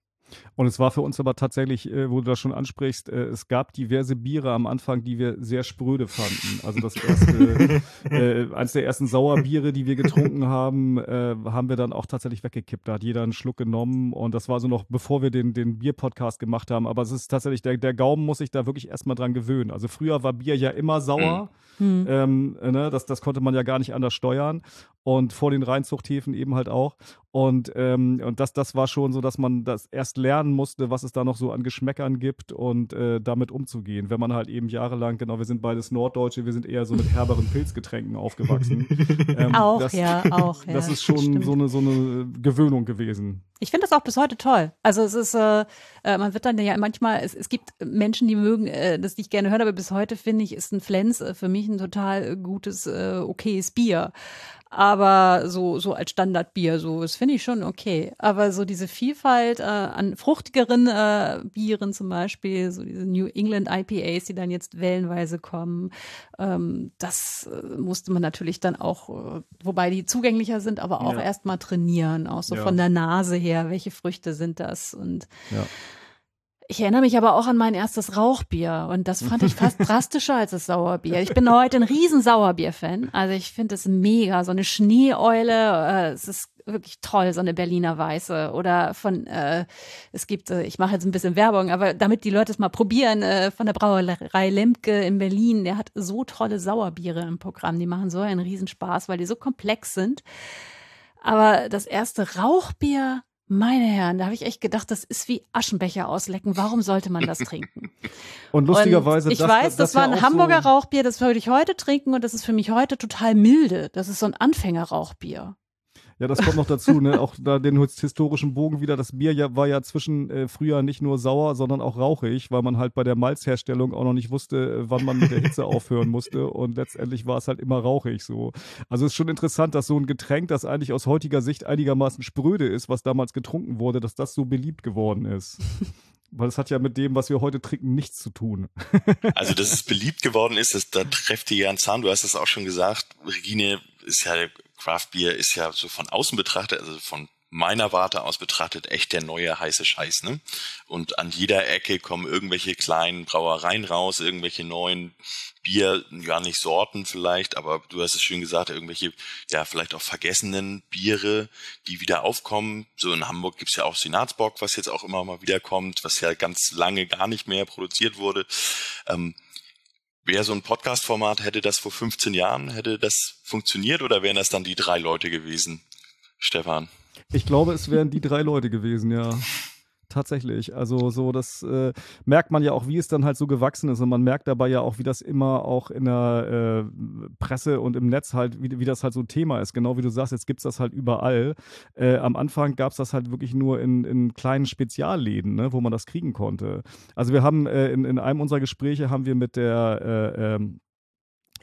Und es war für uns aber tatsächlich, äh, wo du das schon ansprichst, äh, es gab diverse Biere am Anfang, die wir sehr spröde fanden. Also das erste, äh, eins der ersten Sauerbiere, die wir getrunken haben, äh, haben wir dann auch tatsächlich weggekippt. Da hat jeder einen Schluck genommen und das war so noch, bevor wir den, den Bier-Podcast gemacht haben. Aber es ist tatsächlich, der, der Gaumen muss sich da wirklich erstmal dran gewöhnen. Also früher war Bier ja immer sauer. Mhm. Ähm, ne, das, das konnte man ja gar nicht anders steuern und vor den Reinzuchthäfen eben halt auch. Und, ähm, und das, das war schon so, dass man das erst lernen musste, was es da noch so an Geschmäckern gibt und äh, damit umzugehen. Wenn man halt eben jahrelang, genau, wir sind beides Norddeutsche, wir sind eher so mit herberen Pilzgetränken aufgewachsen. ähm, auch, das, ja, auch. Ja, das ist schon so eine, so eine Gewöhnung gewesen. Ich finde das auch bis heute toll. Also es ist, äh, äh, man wird dann ja manchmal, es, es gibt Menschen, die mögen äh, das nicht gerne hören, aber bis heute finde ich, ist ein Flens äh, für mich ein total gutes, äh, okayes Bier aber so, so als Standardbier, so, das finde ich schon okay. Aber so diese Vielfalt äh, an fruchtigeren äh, Bieren zum Beispiel, so diese New England IPAs, die dann jetzt wellenweise kommen, ähm, das äh, musste man natürlich dann auch, äh, wobei die zugänglicher sind, aber auch ja. erstmal trainieren, auch so ja. von der Nase her, welche Früchte sind das und ja. Ich erinnere mich aber auch an mein erstes Rauchbier und das fand ich fast drastischer als das Sauerbier. Ich bin heute ein riesen Sauerbier-Fan. Also ich finde es mega, so eine Schneeeule, äh, es ist wirklich toll, so eine Berliner Weiße oder von, äh, es gibt, äh, ich mache jetzt ein bisschen Werbung, aber damit die Leute es mal probieren, äh, von der Brauerei Lemke in Berlin, der hat so tolle Sauerbiere im Programm, die machen so einen Riesenspaß, weil die so komplex sind. Aber das erste Rauchbier meine Herren, da habe ich echt gedacht, das ist wie Aschenbecher auslecken. Warum sollte man das trinken? Und lustigerweise, und ich das, weiß, das, das war ein Hamburger so Rauchbier, das würde ich heute trinken und das ist für mich heute total milde. Das ist so ein Anfängerrauchbier. Ja, das kommt noch dazu, ne? Auch da den historischen Bogen wieder. Das Bier ja, war ja zwischen äh, früher nicht nur sauer, sondern auch rauchig, weil man halt bei der Malzherstellung auch noch nicht wusste, äh, wann man mit der Hitze aufhören musste. Und letztendlich war es halt immer rauchig so. Also es ist schon interessant, dass so ein Getränk, das eigentlich aus heutiger Sicht einigermaßen spröde ist, was damals getrunken wurde, dass das so beliebt geworden ist. Weil es hat ja mit dem, was wir heute trinken, nichts zu tun. also, dass es beliebt geworden ist, das, da trefft ihr ja einen Zahn. Du hast es auch schon gesagt. Regine ist ja Craft Beer ist ja so von außen betrachtet, also von meiner Warte aus betrachtet echt der neue heiße Scheiß, ne? Und an jeder Ecke kommen irgendwelche kleinen Brauereien raus, irgendwelche neuen Bier, gar nicht Sorten vielleicht, aber du hast es schön gesagt, irgendwelche, ja, vielleicht auch vergessenen Biere, die wieder aufkommen. So in Hamburg gibt's ja auch Senatsbock, was jetzt auch immer mal wieder kommt, was ja ganz lange gar nicht mehr produziert wurde. Ähm, Wäre so ein Podcast-Format, hätte das vor 15 Jahren, hätte das funktioniert oder wären das dann die drei Leute gewesen, Stefan? Ich glaube, es wären die drei Leute gewesen, ja tatsächlich. Also so, das äh, merkt man ja auch, wie es dann halt so gewachsen ist. Und man merkt dabei ja auch, wie das immer auch in der äh, Presse und im Netz halt, wie, wie das halt so ein Thema ist. Genau wie du sagst, jetzt gibt es das halt überall. Äh, am Anfang gab es das halt wirklich nur in, in kleinen Spezialläden, ne, wo man das kriegen konnte. Also wir haben äh, in, in einem unserer Gespräche haben wir mit der äh, ähm,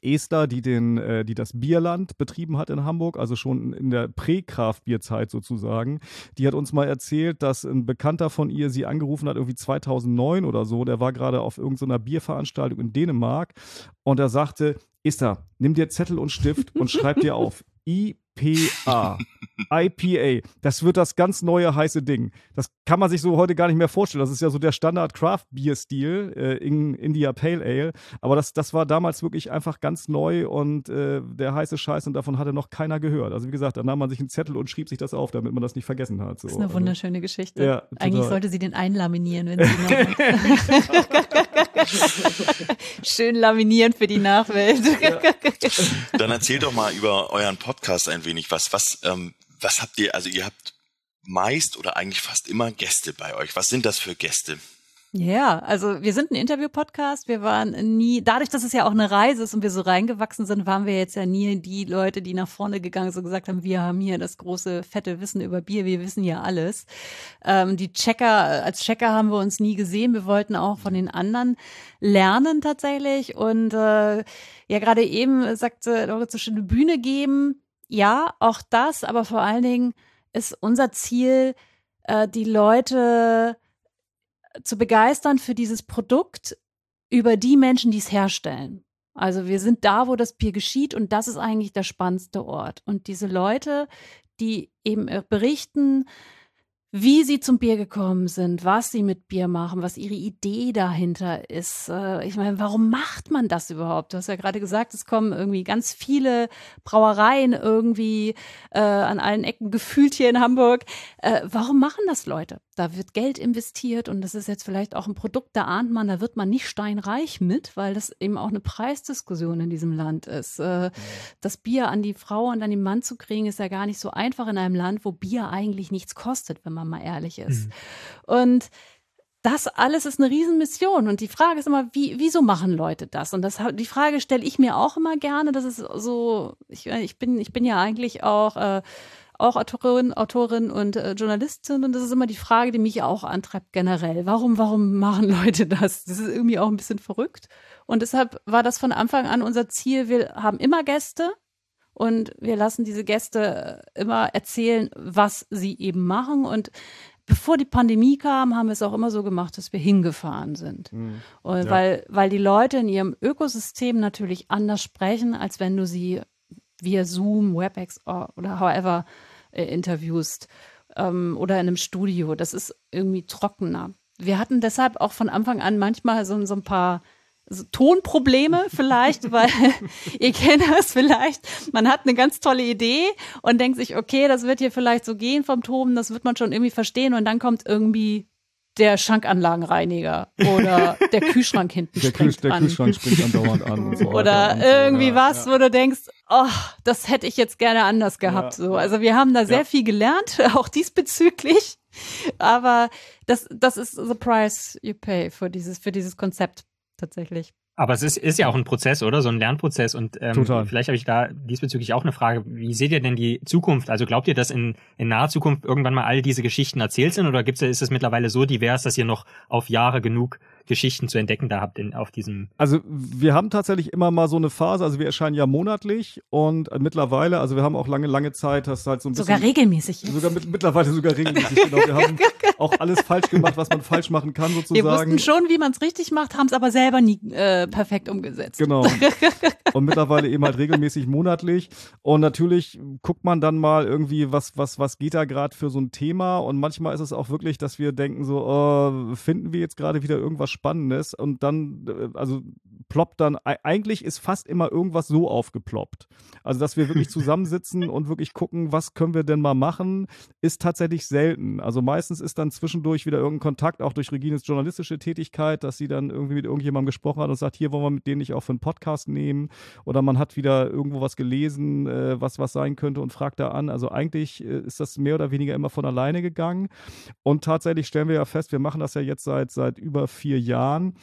Esther, die, den, äh, die das Bierland betrieben hat in Hamburg, also schon in der Prä-Kraftbierzeit sozusagen, die hat uns mal erzählt, dass ein Bekannter von ihr sie angerufen hat, irgendwie 2009 oder so. Der war gerade auf irgendeiner Bierveranstaltung in Dänemark und er sagte, Esther, nimm dir Zettel und Stift und schreib dir auf IPA. IPA. Das wird das ganz neue heiße Ding. Das kann man sich so heute gar nicht mehr vorstellen. Das ist ja so der Standard Craft Beer Stil äh, in India Pale Ale. Aber das, das war damals wirklich einfach ganz neu und äh, der heiße Scheiß und davon hatte noch keiner gehört. Also wie gesagt, da nahm man sich einen Zettel und schrieb sich das auf, damit man das nicht vergessen hat. So. Das ist eine also, wunderschöne Geschichte. Ja, Eigentlich sollte sie den einlaminieren, wenn sie noch. Schön laminieren für die Nachwelt. Ja. Dann erzählt doch mal über euren Podcast ein wenig was. Was, ähm, was habt ihr, also ihr habt meist oder eigentlich fast immer Gäste bei euch. Was sind das für Gäste? Ja, also wir sind ein Interview-Podcast. Wir waren nie, dadurch, dass es ja auch eine Reise ist und wir so reingewachsen sind, waren wir jetzt ja nie die Leute, die nach vorne gegangen sind und gesagt haben, wir haben hier das große, fette Wissen über Bier, wir wissen ja alles. Ähm, die Checker, als Checker haben wir uns nie gesehen. Wir wollten auch von den anderen lernen tatsächlich. Und äh, ja, gerade eben sagte Lorenz so schöne Bühne geben. Ja, auch das, aber vor allen Dingen ist unser Ziel, äh, die Leute zu begeistern für dieses Produkt über die Menschen, die es herstellen. Also wir sind da, wo das Bier geschieht und das ist eigentlich der spannendste Ort. Und diese Leute, die eben berichten, wie sie zum Bier gekommen sind, was sie mit Bier machen, was ihre Idee dahinter ist. Äh, ich meine, warum macht man das überhaupt? Du hast ja gerade gesagt, es kommen irgendwie ganz viele Brauereien irgendwie äh, an allen Ecken gefühlt hier in Hamburg. Äh, warum machen das Leute? Da wird Geld investiert und das ist jetzt vielleicht auch ein Produkt, da ahnt man, da wird man nicht steinreich mit, weil das eben auch eine Preisdiskussion in diesem Land ist. Äh, das Bier an die Frau und an den Mann zu kriegen, ist ja gar nicht so einfach in einem Land, wo Bier eigentlich nichts kostet, wenn man man mal ehrlich ist. Mhm. Und das alles ist eine Riesenmission. Und die Frage ist immer, wie, wieso machen Leute das? Und das, die Frage stelle ich mir auch immer gerne. Das ist so, ich, ich, bin, ich bin ja eigentlich auch, äh, auch Autorin, Autorin und äh, Journalistin. Und das ist immer die Frage, die mich auch antreibt generell. Warum, warum machen Leute das? Das ist irgendwie auch ein bisschen verrückt. Und deshalb war das von Anfang an unser Ziel. Wir haben immer Gäste und wir lassen diese Gäste immer erzählen, was sie eben machen und bevor die Pandemie kam, haben wir es auch immer so gemacht, dass wir hingefahren sind. Mhm. Und ja. weil, weil die Leute in ihrem Ökosystem natürlich anders sprechen, als wenn du sie via Zoom, WebEx oder however äh, interviewst ähm, oder in einem Studio. Das ist irgendwie trockener. Wir hatten deshalb auch von Anfang an manchmal so, so ein paar also Tonprobleme vielleicht, weil ihr kennt das vielleicht. Man hat eine ganz tolle Idee und denkt sich, okay, das wird hier vielleicht so gehen vom Toben, das wird man schon irgendwie verstehen und dann kommt irgendwie der Schrankanlagenreiniger oder der Kühlschrank hinten der springt Kühl, der an. Kühlschrank springt andauernd an und so Oder und so. irgendwie ja, was, ja. wo du denkst, oh, das hätte ich jetzt gerne anders gehabt. Ja, so. Also wir haben da sehr viel gelernt, auch diesbezüglich. Aber das, das ist the price you pay für dieses, für dieses Konzept tatsächlich. Aber es ist, ist ja auch ein Prozess, oder? So ein Lernprozess. Und ähm, Total. vielleicht habe ich da diesbezüglich auch eine Frage. Wie seht ihr denn die Zukunft? Also glaubt ihr, dass in, in naher Zukunft irgendwann mal all diese Geschichten erzählt sind? Oder gibt's, ist es mittlerweile so divers, dass ihr noch auf Jahre genug Geschichten zu entdecken da habt in, auf diesem. Also wir haben tatsächlich immer mal so eine Phase, also wir erscheinen ja monatlich und mittlerweile, also wir haben auch lange, lange Zeit, das halt so ein bisschen. Sogar regelmäßig. Jetzt. Sogar mit, mittlerweile sogar regelmäßig, genau. Wir haben auch alles falsch gemacht, was man falsch machen kann, sozusagen. Wir wussten schon, wie man es richtig macht, haben es aber selber nie äh, perfekt umgesetzt. Genau. Und mittlerweile eben halt regelmäßig monatlich. Und natürlich guckt man dann mal irgendwie, was, was, was geht da gerade für so ein Thema. Und manchmal ist es auch wirklich, dass wir denken so, oh, finden wir jetzt gerade wieder irgendwas Spannendes und dann, äh, also ploppt dann, eigentlich ist fast immer irgendwas so aufgeploppt. Also, dass wir wirklich zusammensitzen und wirklich gucken, was können wir denn mal machen, ist tatsächlich selten. Also meistens ist dann zwischendurch wieder irgendein Kontakt, auch durch Regines journalistische Tätigkeit, dass sie dann irgendwie mit irgendjemandem gesprochen hat und sagt, hier wollen wir mit denen nicht auch für einen Podcast nehmen. Oder man hat wieder irgendwo was gelesen, äh, was was sein könnte und fragt da an. Also eigentlich äh, ist das mehr oder weniger immer von alleine gegangen. Und tatsächlich stellen wir ja fest, wir machen das ja jetzt seit, seit über vier Jahren.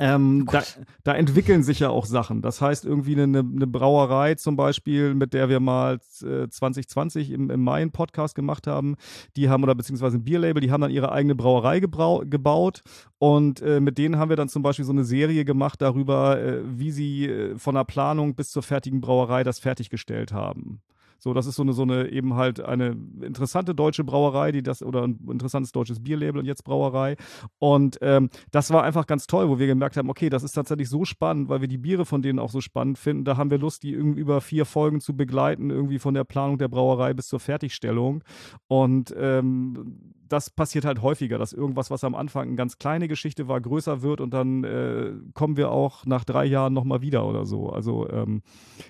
ähm, da, da, entwickeln sich ja auch Sachen. Das heißt, irgendwie eine, eine Brauerei zum Beispiel, mit der wir mal äh, 2020 im, im Mai einen Podcast gemacht haben, die haben, oder beziehungsweise ein Bierlabel, die haben dann ihre eigene Brauerei gebaut und äh, mit denen haben wir dann zum Beispiel so eine Serie gemacht darüber, äh, wie sie äh, von der Planung bis zur fertigen Brauerei das fertiggestellt haben. So, das ist so eine, so eine eben halt eine interessante deutsche Brauerei, die das, oder ein interessantes deutsches Bierlabel und jetzt Brauerei. Und ähm, das war einfach ganz toll, wo wir gemerkt haben, okay, das ist tatsächlich so spannend, weil wir die Biere von denen auch so spannend finden. Da haben wir Lust, die irgendwie über vier Folgen zu begleiten, irgendwie von der Planung der Brauerei bis zur Fertigstellung. Und ähm, das passiert halt häufiger, dass irgendwas, was am Anfang eine ganz kleine Geschichte war, größer wird und dann äh, kommen wir auch nach drei Jahren nochmal wieder oder so. Also ähm,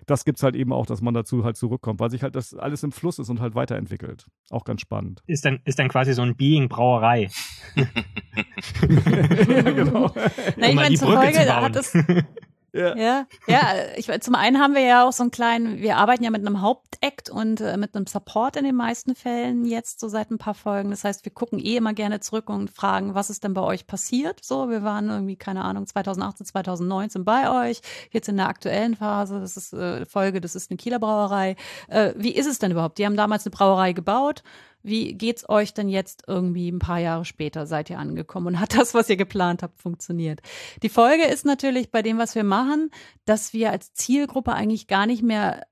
das gibt es halt eben auch, dass man dazu halt zurückkommt, weil sich halt das alles im Fluss ist und halt weiterentwickelt. Auch ganz spannend. Ist dann, ist dann quasi so ein Being Brauerei. ja, genau. Na, ich meine, zur Folge hat es ja. ja, ja. Ich, zum einen haben wir ja auch so einen kleinen, wir arbeiten ja mit einem Hauptakt und äh, mit einem Support in den meisten Fällen jetzt so seit ein paar Folgen. Das heißt, wir gucken eh immer gerne zurück und fragen, was ist denn bei euch passiert? So, wir waren irgendwie, keine Ahnung, 2018, 2019 bei euch, jetzt in der aktuellen Phase. Das ist äh, Folge, das ist eine Kieler Brauerei. Äh, wie ist es denn überhaupt? Die haben damals eine Brauerei gebaut wie geht's euch denn jetzt irgendwie ein paar Jahre später? Seid ihr angekommen und hat das, was ihr geplant habt, funktioniert? Die Folge ist natürlich bei dem, was wir machen, dass wir als Zielgruppe eigentlich gar nicht mehr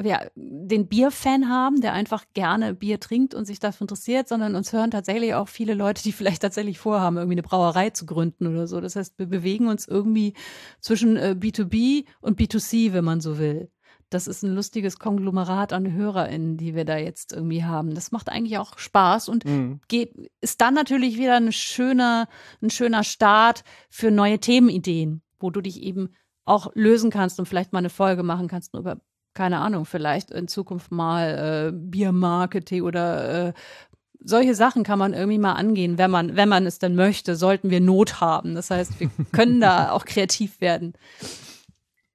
ja, den Bierfan haben, der einfach gerne Bier trinkt und sich dafür interessiert, sondern uns hören tatsächlich auch viele Leute, die vielleicht tatsächlich vorhaben, irgendwie eine Brauerei zu gründen oder so. Das heißt, wir bewegen uns irgendwie zwischen B2B äh, und B2C, wenn man so will das ist ein lustiges Konglomerat an HörerInnen, die wir da jetzt irgendwie haben. Das macht eigentlich auch Spaß und mhm. geht, ist dann natürlich wieder ein schöner, ein schöner Start für neue Themenideen, wo du dich eben auch lösen kannst und vielleicht mal eine Folge machen kannst über, keine Ahnung, vielleicht in Zukunft mal äh, Biermarketing oder äh, solche Sachen kann man irgendwie mal angehen, wenn man, wenn man es denn möchte, sollten wir Not haben. Das heißt, wir können da auch kreativ werden.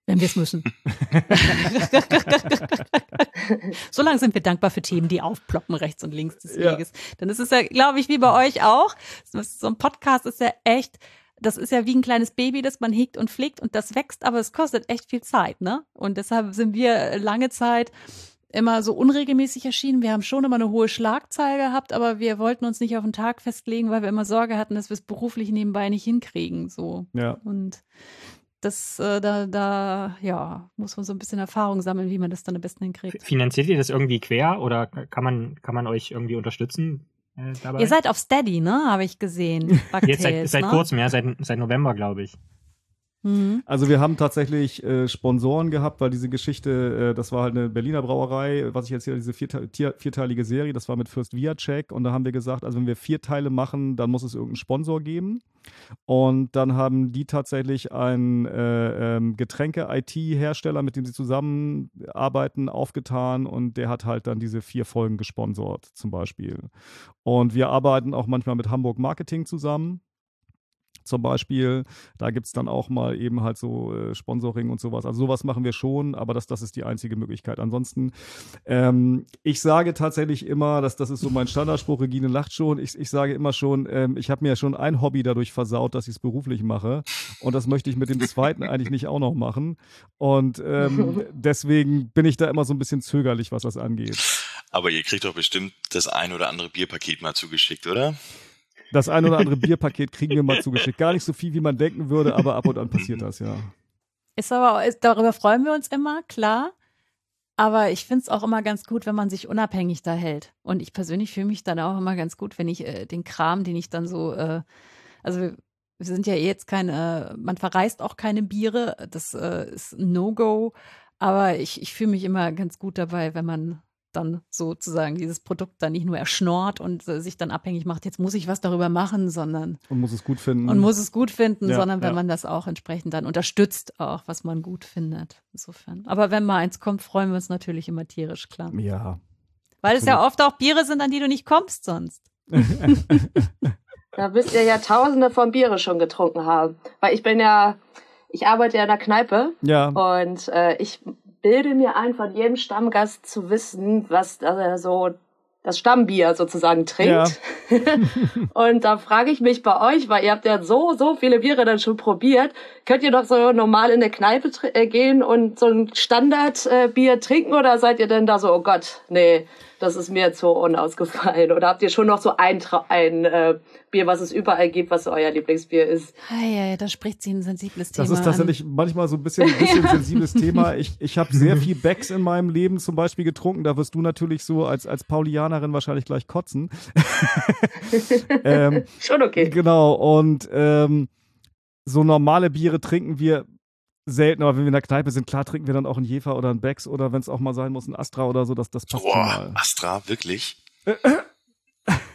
Wenn wir es müssen. Solange sind wir dankbar für Themen, die aufploppen rechts und links des Weges. Ja. Dann ist es ja, glaube ich, wie bei euch auch. So ein Podcast ist ja echt, das ist ja wie ein kleines Baby, das man hegt und pflegt und das wächst, aber es kostet echt viel Zeit, ne? Und deshalb sind wir lange Zeit immer so unregelmäßig erschienen. Wir haben schon immer eine hohe Schlagzahl gehabt, aber wir wollten uns nicht auf einen Tag festlegen, weil wir immer Sorge hatten, dass wir es beruflich nebenbei nicht hinkriegen. So. Ja. Und das, äh, da, da, ja, muss man so ein bisschen Erfahrung sammeln, wie man das dann am besten hinkriegt. Finanziert ihr das irgendwie quer oder kann man, kann man euch irgendwie unterstützen? Äh, dabei? Ihr seid auf Steady, ne? Habe ich gesehen. Jetzt seit, seit ne? kurzem, ja, seit, seit November, glaube ich. Mhm. Also wir haben tatsächlich äh, Sponsoren gehabt, weil diese Geschichte, äh, das war halt eine Berliner Brauerei, was ich jetzt hier diese vierte, vierteilige Serie, das war mit First Viacek und da haben wir gesagt, also wenn wir vier Teile machen, dann muss es irgendeinen Sponsor geben. Und dann haben die tatsächlich einen äh, ähm, Getränke-IT-Hersteller, mit dem sie zusammenarbeiten, aufgetan und der hat halt dann diese vier Folgen gesponsert, zum Beispiel. Und wir arbeiten auch manchmal mit Hamburg Marketing zusammen zum Beispiel. Da gibt es dann auch mal eben halt so äh, Sponsoring und sowas. Also sowas machen wir schon, aber das, das ist die einzige Möglichkeit. Ansonsten, ähm, ich sage tatsächlich immer, dass das ist so mein Standardspruch, Regine lacht schon, ich, ich sage immer schon, ähm, ich habe mir ja schon ein Hobby dadurch versaut, dass ich es beruflich mache. Und das möchte ich mit dem zweiten eigentlich nicht auch noch machen. Und ähm, deswegen bin ich da immer so ein bisschen zögerlich, was das angeht. Aber ihr kriegt doch bestimmt das ein oder andere Bierpaket mal zugeschickt, oder? Das ein oder andere Bierpaket kriegen wir mal zugeschickt. Gar nicht so viel, wie man denken würde, aber ab und an passiert das, ja. Ist aber, ist, darüber freuen wir uns immer, klar. Aber ich finde es auch immer ganz gut, wenn man sich unabhängig da hält. Und ich persönlich fühle mich dann auch immer ganz gut, wenn ich äh, den Kram, den ich dann so, äh, also wir, sind ja eh jetzt keine, man verreist auch keine Biere, das äh, ist No-Go. Aber ich, ich fühle mich immer ganz gut dabei, wenn man dann sozusagen dieses Produkt dann nicht nur erschnort und äh, sich dann abhängig macht, jetzt muss ich was darüber machen, sondern und muss es gut finden. Und muss es gut finden, ja, sondern wenn ja. man das auch entsprechend dann unterstützt, auch was man gut findet. Insofern. Aber wenn mal eins kommt, freuen wir uns natürlich immer tierisch, klar. Ja. Weil es ja oft auch Biere sind, an die du nicht kommst sonst. da müsst ihr ja tausende von Biere schon getrunken haben. Weil ich bin ja, ich arbeite ja in der Kneipe. Ja. Und äh, ich bilde mir ein, von jedem Stammgast zu wissen, was er so das Stammbier sozusagen trinkt. Ja. und da frage ich mich bei euch, weil ihr habt ja so, so viele Biere dann schon probiert, könnt ihr doch so normal in der Kneipe äh, gehen und so ein Standardbier äh, trinken oder seid ihr denn da so, oh Gott, nee, das ist mir zu unausgefallen? Oder habt ihr schon noch so ein, ein äh, Bier, was es überall gibt, was euer Lieblingsbier ist? Ja, da spricht sie ein sensibles Thema. Das ist tatsächlich an. manchmal so ein bisschen ein bisschen sensibles Thema. Ich, ich habe sehr viel Becks in meinem Leben zum Beispiel getrunken. Da wirst du natürlich so als, als Paulianerin wahrscheinlich gleich kotzen. ähm, schon okay. Genau, und ähm, so normale Biere trinken wir selten, aber wenn wir in der Kneipe sind, klar trinken wir dann auch einen Jefer oder einen Becks oder wenn es auch mal sein muss, ein Astra oder so, das, das passt Boah, schon mal. Astra, wirklich?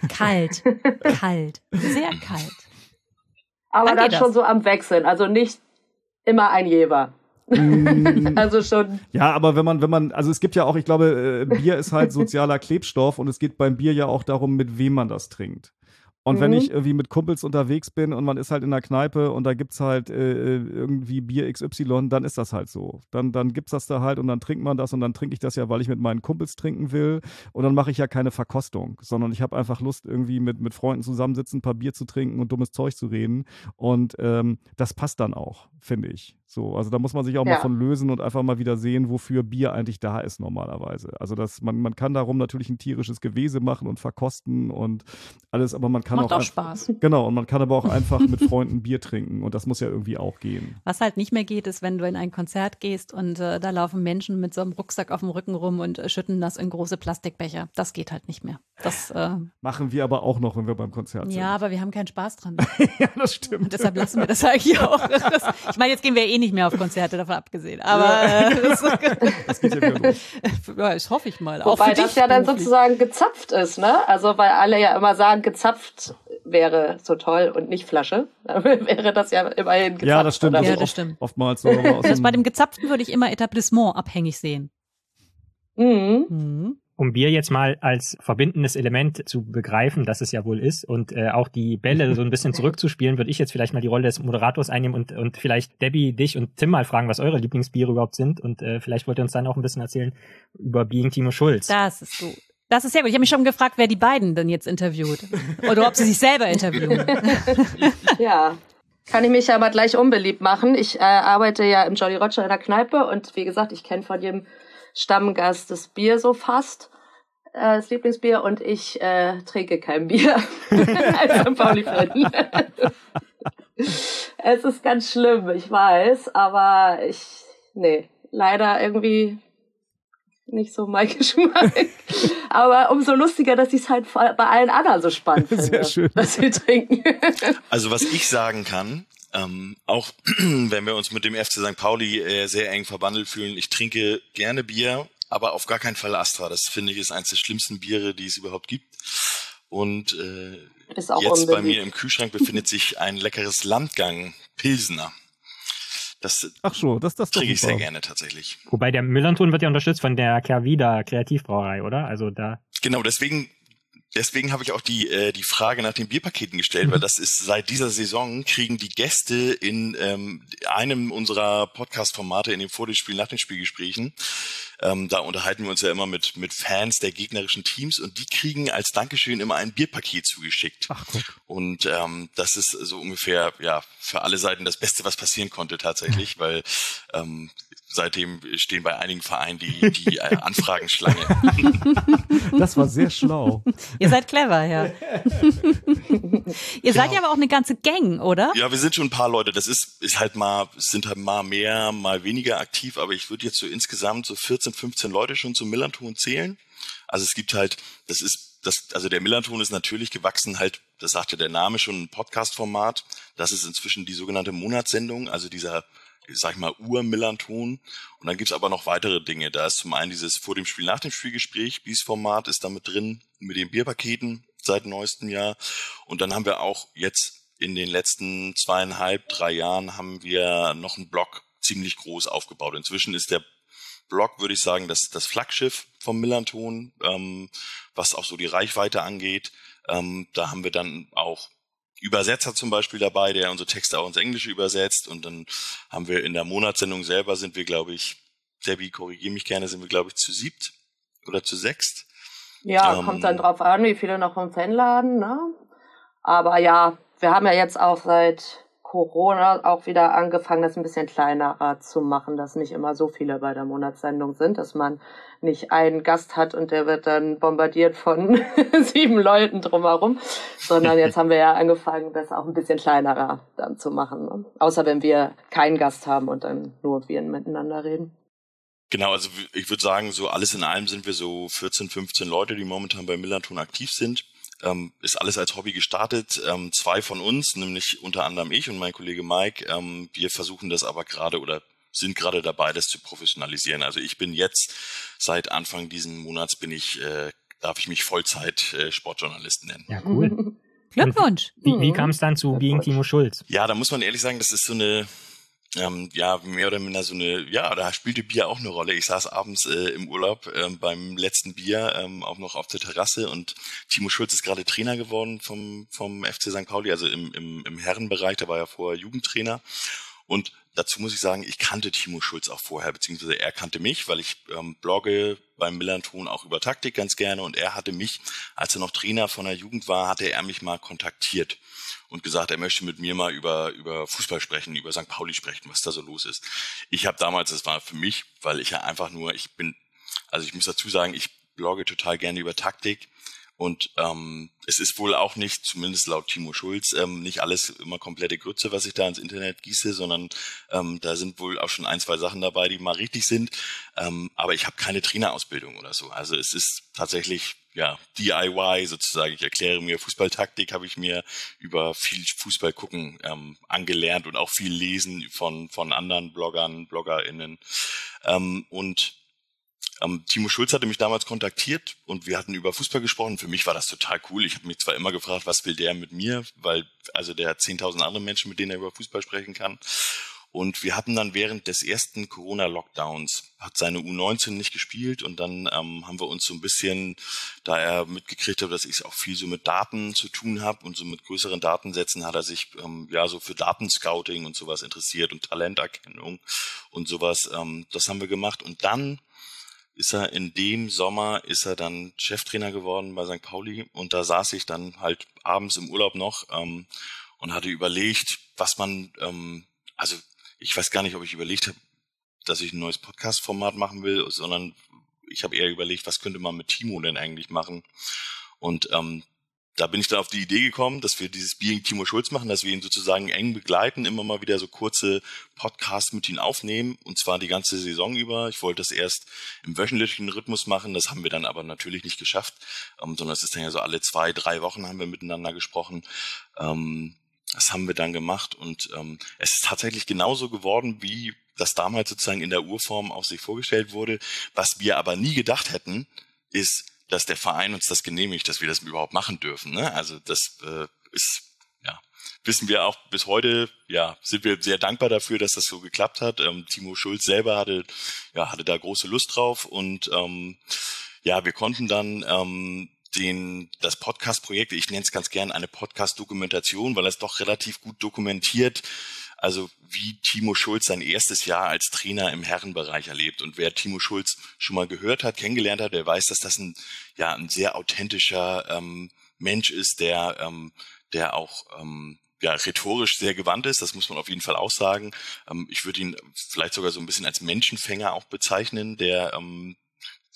Kalt, kalt, sehr kalt. Aber dann, dann schon so am Wechseln, also nicht immer ein Jever. Mm. also schon. Ja, aber wenn man, wenn man, also es gibt ja auch, ich glaube, äh, Bier ist halt sozialer Klebstoff und es geht beim Bier ja auch darum, mit wem man das trinkt. Und mhm. wenn ich irgendwie mit Kumpels unterwegs bin und man ist halt in der Kneipe und da gibt es halt äh, äh irgendwie Bier XY, dann ist das halt so. Dann, dann es das da halt und dann trinkt man das und dann trinke ich das ja, weil ich mit meinen Kumpels trinken will. Und dann mache ich ja keine Verkostung, sondern ich habe einfach Lust, irgendwie mit, mit Freunden zusammensitzen, ein paar Bier zu trinken und dummes Zeug zu reden. Und ähm, das passt dann auch, finde ich. So, also da muss man sich auch ja. mal von lösen und einfach mal wieder sehen, wofür Bier eigentlich da ist normalerweise. Also das, man, man kann darum natürlich ein tierisches Gewese machen und verkosten und alles, aber man kann Macht auch, auch Spaß. Genau, und man kann aber auch einfach mit Freunden Bier trinken und das muss ja irgendwie auch gehen. Was halt nicht mehr geht, ist, wenn du in ein Konzert gehst und äh, da laufen Menschen mit so einem Rucksack auf dem Rücken rum und äh, schütten das in große Plastikbecher. Das geht halt nicht mehr. Das äh, machen wir aber auch noch, wenn wir beim Konzert sind. Ja, aber wir haben keinen Spaß dran. ja, das stimmt. Und deshalb lassen wir das eigentlich auch. Das, ich meine, jetzt gehen wir eh nicht mehr auf Konzerte, davon abgesehen. Aber ja. äh, das, das geht ja wieder los. Ja, das hoffe ich mal. Wobei das ja dann sozusagen gezapft ist, ne? Also weil alle ja immer sagen, gezapft wäre so toll und nicht Flasche. Dann wäre das ja immerhin gezapft. Ja, das stimmt. Ja, das oft, stimmt. Oftmals so. das bei dem Gezapften würde ich immer Etablissement abhängig sehen. Mhm. mhm um Bier jetzt mal als verbindendes Element zu begreifen, dass es ja wohl ist und äh, auch die Bälle so ein bisschen zurückzuspielen, würde ich jetzt vielleicht mal die Rolle des Moderators einnehmen und, und vielleicht Debbie, dich und Tim mal fragen, was eure Lieblingsbiere überhaupt sind und äh, vielleicht wollt ihr uns dann auch ein bisschen erzählen über Being Timo Schulz. Das ist gut. Das ist sehr gut. Ich habe mich schon gefragt, wer die beiden denn jetzt interviewt oder ob sie sich selber interviewen. ja. Kann ich mich aber gleich unbeliebt machen. Ich äh, arbeite ja im Jolly Roger in der Kneipe und wie gesagt, ich kenne von jedem Stammgast das Bier so fast, äh, das Lieblingsbier, und ich äh, trinke kein Bier als St. Pauli-Fan. es ist ganz schlimm, ich weiß, aber ich, nee, leider irgendwie nicht so mein Geschmack. Aber umso lustiger, dass ich es halt bei allen anderen so spannend finde, Sehr schön. was sie trinken. also was ich sagen kann, ähm, auch wenn wir uns mit dem FC St. Pauli äh, sehr eng verbandelt fühlen, ich trinke gerne Bier, aber auf gar keinen Fall Astra. Das finde ich ist eines der schlimmsten Biere, die es überhaupt gibt. Und äh, jetzt unbedingt. bei mir im Kühlschrank befindet sich ein leckeres Landgang Pilsener. Das Ach so, das, das trinke ich sehr gerne tatsächlich. Wobei der Millanton wird ja unterstützt von der Kervida Kreativbrauerei, oder? Also da. Genau, deswegen deswegen habe ich auch die, äh, die Frage nach den Bierpaketen gestellt, weil das ist seit dieser Saison kriegen die Gäste in ähm, einem unserer Podcast-Formate in dem Vor dem Spiel, nach den Spielgesprächen, ähm, da unterhalten wir uns ja immer mit, mit Fans der gegnerischen Teams und die kriegen als Dankeschön immer ein Bierpaket zugeschickt. Ach, gut. Und ähm, das ist so ungefähr ja für alle Seiten das Beste, was passieren konnte tatsächlich, weil ähm, seitdem stehen bei einigen Vereinen die, die äh, Anfragenschlange. Das war sehr schlau. Ihr seid clever, ja. Ihr seid ja aber auch eine ganze Gang, oder? Ja, wir sind schon ein paar Leute. Das ist, ist halt mal, sind halt mal mehr, mal weniger aktiv, aber ich würde jetzt so insgesamt so 14, 15 Leute schon zum Millanton zählen. Also es gibt halt, das ist, das, also der Millanton ist natürlich gewachsen halt, das sagte der Name schon, ein Podcast-Format. Das ist inzwischen die sogenannte Monatssendung, also dieser sag ich mal, Ur-Millanton. Und dann gibt's aber noch weitere Dinge. Da ist zum einen dieses vor dem Spiel, nach dem Spielgespräch, Bies-Format ist damit drin, mit den Bierpaketen seit neuestem Jahr. Und dann haben wir auch jetzt in den letzten zweieinhalb, drei Jahren haben wir noch einen Blog ziemlich groß aufgebaut. Inzwischen ist der Blog, würde ich sagen, das, das Flaggschiff vom Millanton, ähm, was auch so die Reichweite angeht. Ähm, da haben wir dann auch Übersetzer zum Beispiel dabei, der unsere Texte auch ins Englische übersetzt. Und dann haben wir in der Monatssendung selber sind wir, glaube ich, Debbie, korrigiere mich gerne, sind wir, glaube ich, zu siebt oder zu sechst. Ja, ähm, kommt dann drauf an, wie viele noch im Fanladen, ne? Aber ja, wir haben ja jetzt auch seit Corona auch wieder angefangen, das ein bisschen kleinerer zu machen, dass nicht immer so viele bei der Monatssendung sind, dass man nicht einen Gast hat und der wird dann bombardiert von sieben Leuten drumherum, sondern jetzt haben wir ja angefangen, das auch ein bisschen kleinerer dann zu machen. Ne? Außer wenn wir keinen Gast haben und dann nur wir miteinander reden. Genau, also ich würde sagen, so alles in allem sind wir so 14, 15 Leute, die momentan bei Millanton aktiv sind. Ähm, ist alles als Hobby gestartet. Ähm, zwei von uns, nämlich unter anderem ich und mein Kollege Mike, ähm, wir versuchen das aber gerade oder sind gerade dabei, das zu professionalisieren. Also ich bin jetzt seit Anfang diesen Monats bin ich, äh, darf ich mich Vollzeit äh, Sportjournalist nennen. Ja, cool. Glückwunsch. Wie, wie kam es dann zu Gegen Timo Schulz? Ja, da muss man ehrlich sagen, das ist so eine ähm, ja, mehr oder minder so eine, ja, da spielte Bier auch eine Rolle. Ich saß abends äh, im Urlaub ähm, beim letzten Bier ähm, auch noch auf der Terrasse und Timo Schulz ist gerade Trainer geworden vom, vom FC St. Pauli, also im, im, im Herrenbereich, da war er vorher Jugendtrainer. Und dazu muss ich sagen, ich kannte Timo Schulz auch vorher, beziehungsweise er kannte mich, weil ich ähm, blogge beim Millanton auch über Taktik ganz gerne und er hatte mich, als er noch Trainer von der Jugend war, hatte er mich mal kontaktiert und gesagt, er möchte mit mir mal über, über Fußball sprechen, über St. Pauli sprechen, was da so los ist. Ich habe damals, das war für mich, weil ich ja einfach nur, ich bin, also ich muss dazu sagen, ich blogge total gerne über Taktik und ähm, es ist wohl auch nicht, zumindest laut Timo Schulz, ähm, nicht alles immer komplette Grütze, was ich da ins Internet gieße, sondern ähm, da sind wohl auch schon ein, zwei Sachen dabei, die mal richtig sind. Ähm, aber ich habe keine Trainerausbildung oder so. Also es ist tatsächlich ja DIY sozusagen. Ich erkläre mir Fußballtaktik, habe ich mir über viel Fußball gucken ähm, angelernt und auch viel lesen von von anderen Bloggern, BloggerInnen. Ähm, und ähm, Timo Schulz hatte mich damals kontaktiert und wir hatten über Fußball gesprochen. Für mich war das total cool. Ich habe mich zwar immer gefragt, was will der mit mir, weil also der hat 10.000 andere Menschen, mit denen er über Fußball sprechen kann. Und wir hatten dann während des ersten Corona-Lockdowns, hat seine U19 nicht gespielt und dann ähm, haben wir uns so ein bisschen, da er mitgekriegt hat, dass ich auch viel so mit Daten zu tun habe und so mit größeren Datensätzen, hat er sich ähm, ja so für Datenscouting und sowas interessiert und Talenterkennung und sowas. Ähm, das haben wir gemacht und dann ist er in dem Sommer ist er dann Cheftrainer geworden bei St. Pauli und da saß ich dann halt abends im Urlaub noch ähm, und hatte überlegt, was man, ähm, also ich weiß gar nicht, ob ich überlegt habe, dass ich ein neues Podcast-Format machen will, sondern ich habe eher überlegt, was könnte man mit Timo denn eigentlich machen. Und ähm, da bin ich dann auf die Idee gekommen, dass wir dieses Being Timo Schulz machen, dass wir ihn sozusagen eng begleiten, immer mal wieder so kurze Podcasts mit ihm aufnehmen und zwar die ganze Saison über. Ich wollte das erst im wöchentlichen Rhythmus machen, das haben wir dann aber natürlich nicht geschafft, ähm, sondern es ist dann ja so alle zwei, drei Wochen haben wir miteinander gesprochen. Ähm, das haben wir dann gemacht und ähm, es ist tatsächlich genauso geworden, wie das damals sozusagen in der Urform auf sich vorgestellt wurde. Was wir aber nie gedacht hätten, ist, dass der Verein uns das genehmigt, dass wir das überhaupt machen dürfen. Ne? Also das äh, ist ja wissen wir auch bis heute, ja, sind wir sehr dankbar dafür, dass das so geklappt hat. Ähm, Timo Schulz selber hatte, ja, hatte da große Lust drauf und ähm, ja, wir konnten dann ähm, den, das Podcast-Projekt, ich nenne es ganz gern eine Podcast-Dokumentation, weil es doch relativ gut dokumentiert, also wie Timo Schulz sein erstes Jahr als Trainer im Herrenbereich erlebt. Und wer Timo Schulz schon mal gehört hat, kennengelernt hat, der weiß, dass das ein, ja, ein sehr authentischer ähm, Mensch ist, der, ähm, der auch ähm, ja, rhetorisch sehr gewandt ist, das muss man auf jeden Fall auch sagen. Ähm, ich würde ihn vielleicht sogar so ein bisschen als Menschenfänger auch bezeichnen, der ähm,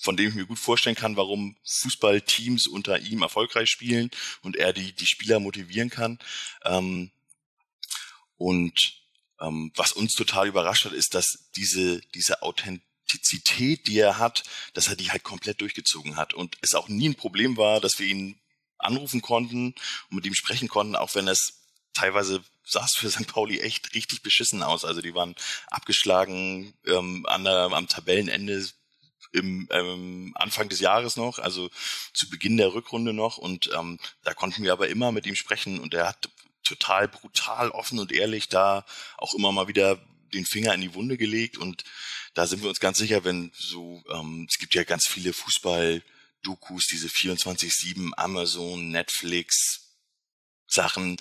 von dem ich mir gut vorstellen kann, warum Fußballteams unter ihm erfolgreich spielen und er die, die Spieler motivieren kann. Ähm, und ähm, was uns total überrascht hat, ist, dass diese, diese Authentizität, die er hat, dass er die halt komplett durchgezogen hat und es auch nie ein Problem war, dass wir ihn anrufen konnten und mit ihm sprechen konnten, auch wenn es teilweise sah es für St. Pauli echt richtig beschissen aus. Also die waren abgeschlagen ähm, an der, am Tabellenende im ähm, Anfang des Jahres noch, also zu Beginn der Rückrunde noch. Und ähm, da konnten wir aber immer mit ihm sprechen und er hat total brutal offen und ehrlich da auch immer mal wieder den Finger in die Wunde gelegt. Und da sind wir uns ganz sicher, wenn so, ähm, es gibt ja ganz viele Fußball-Dokus, diese 24-7 Amazon, Netflix Sachen,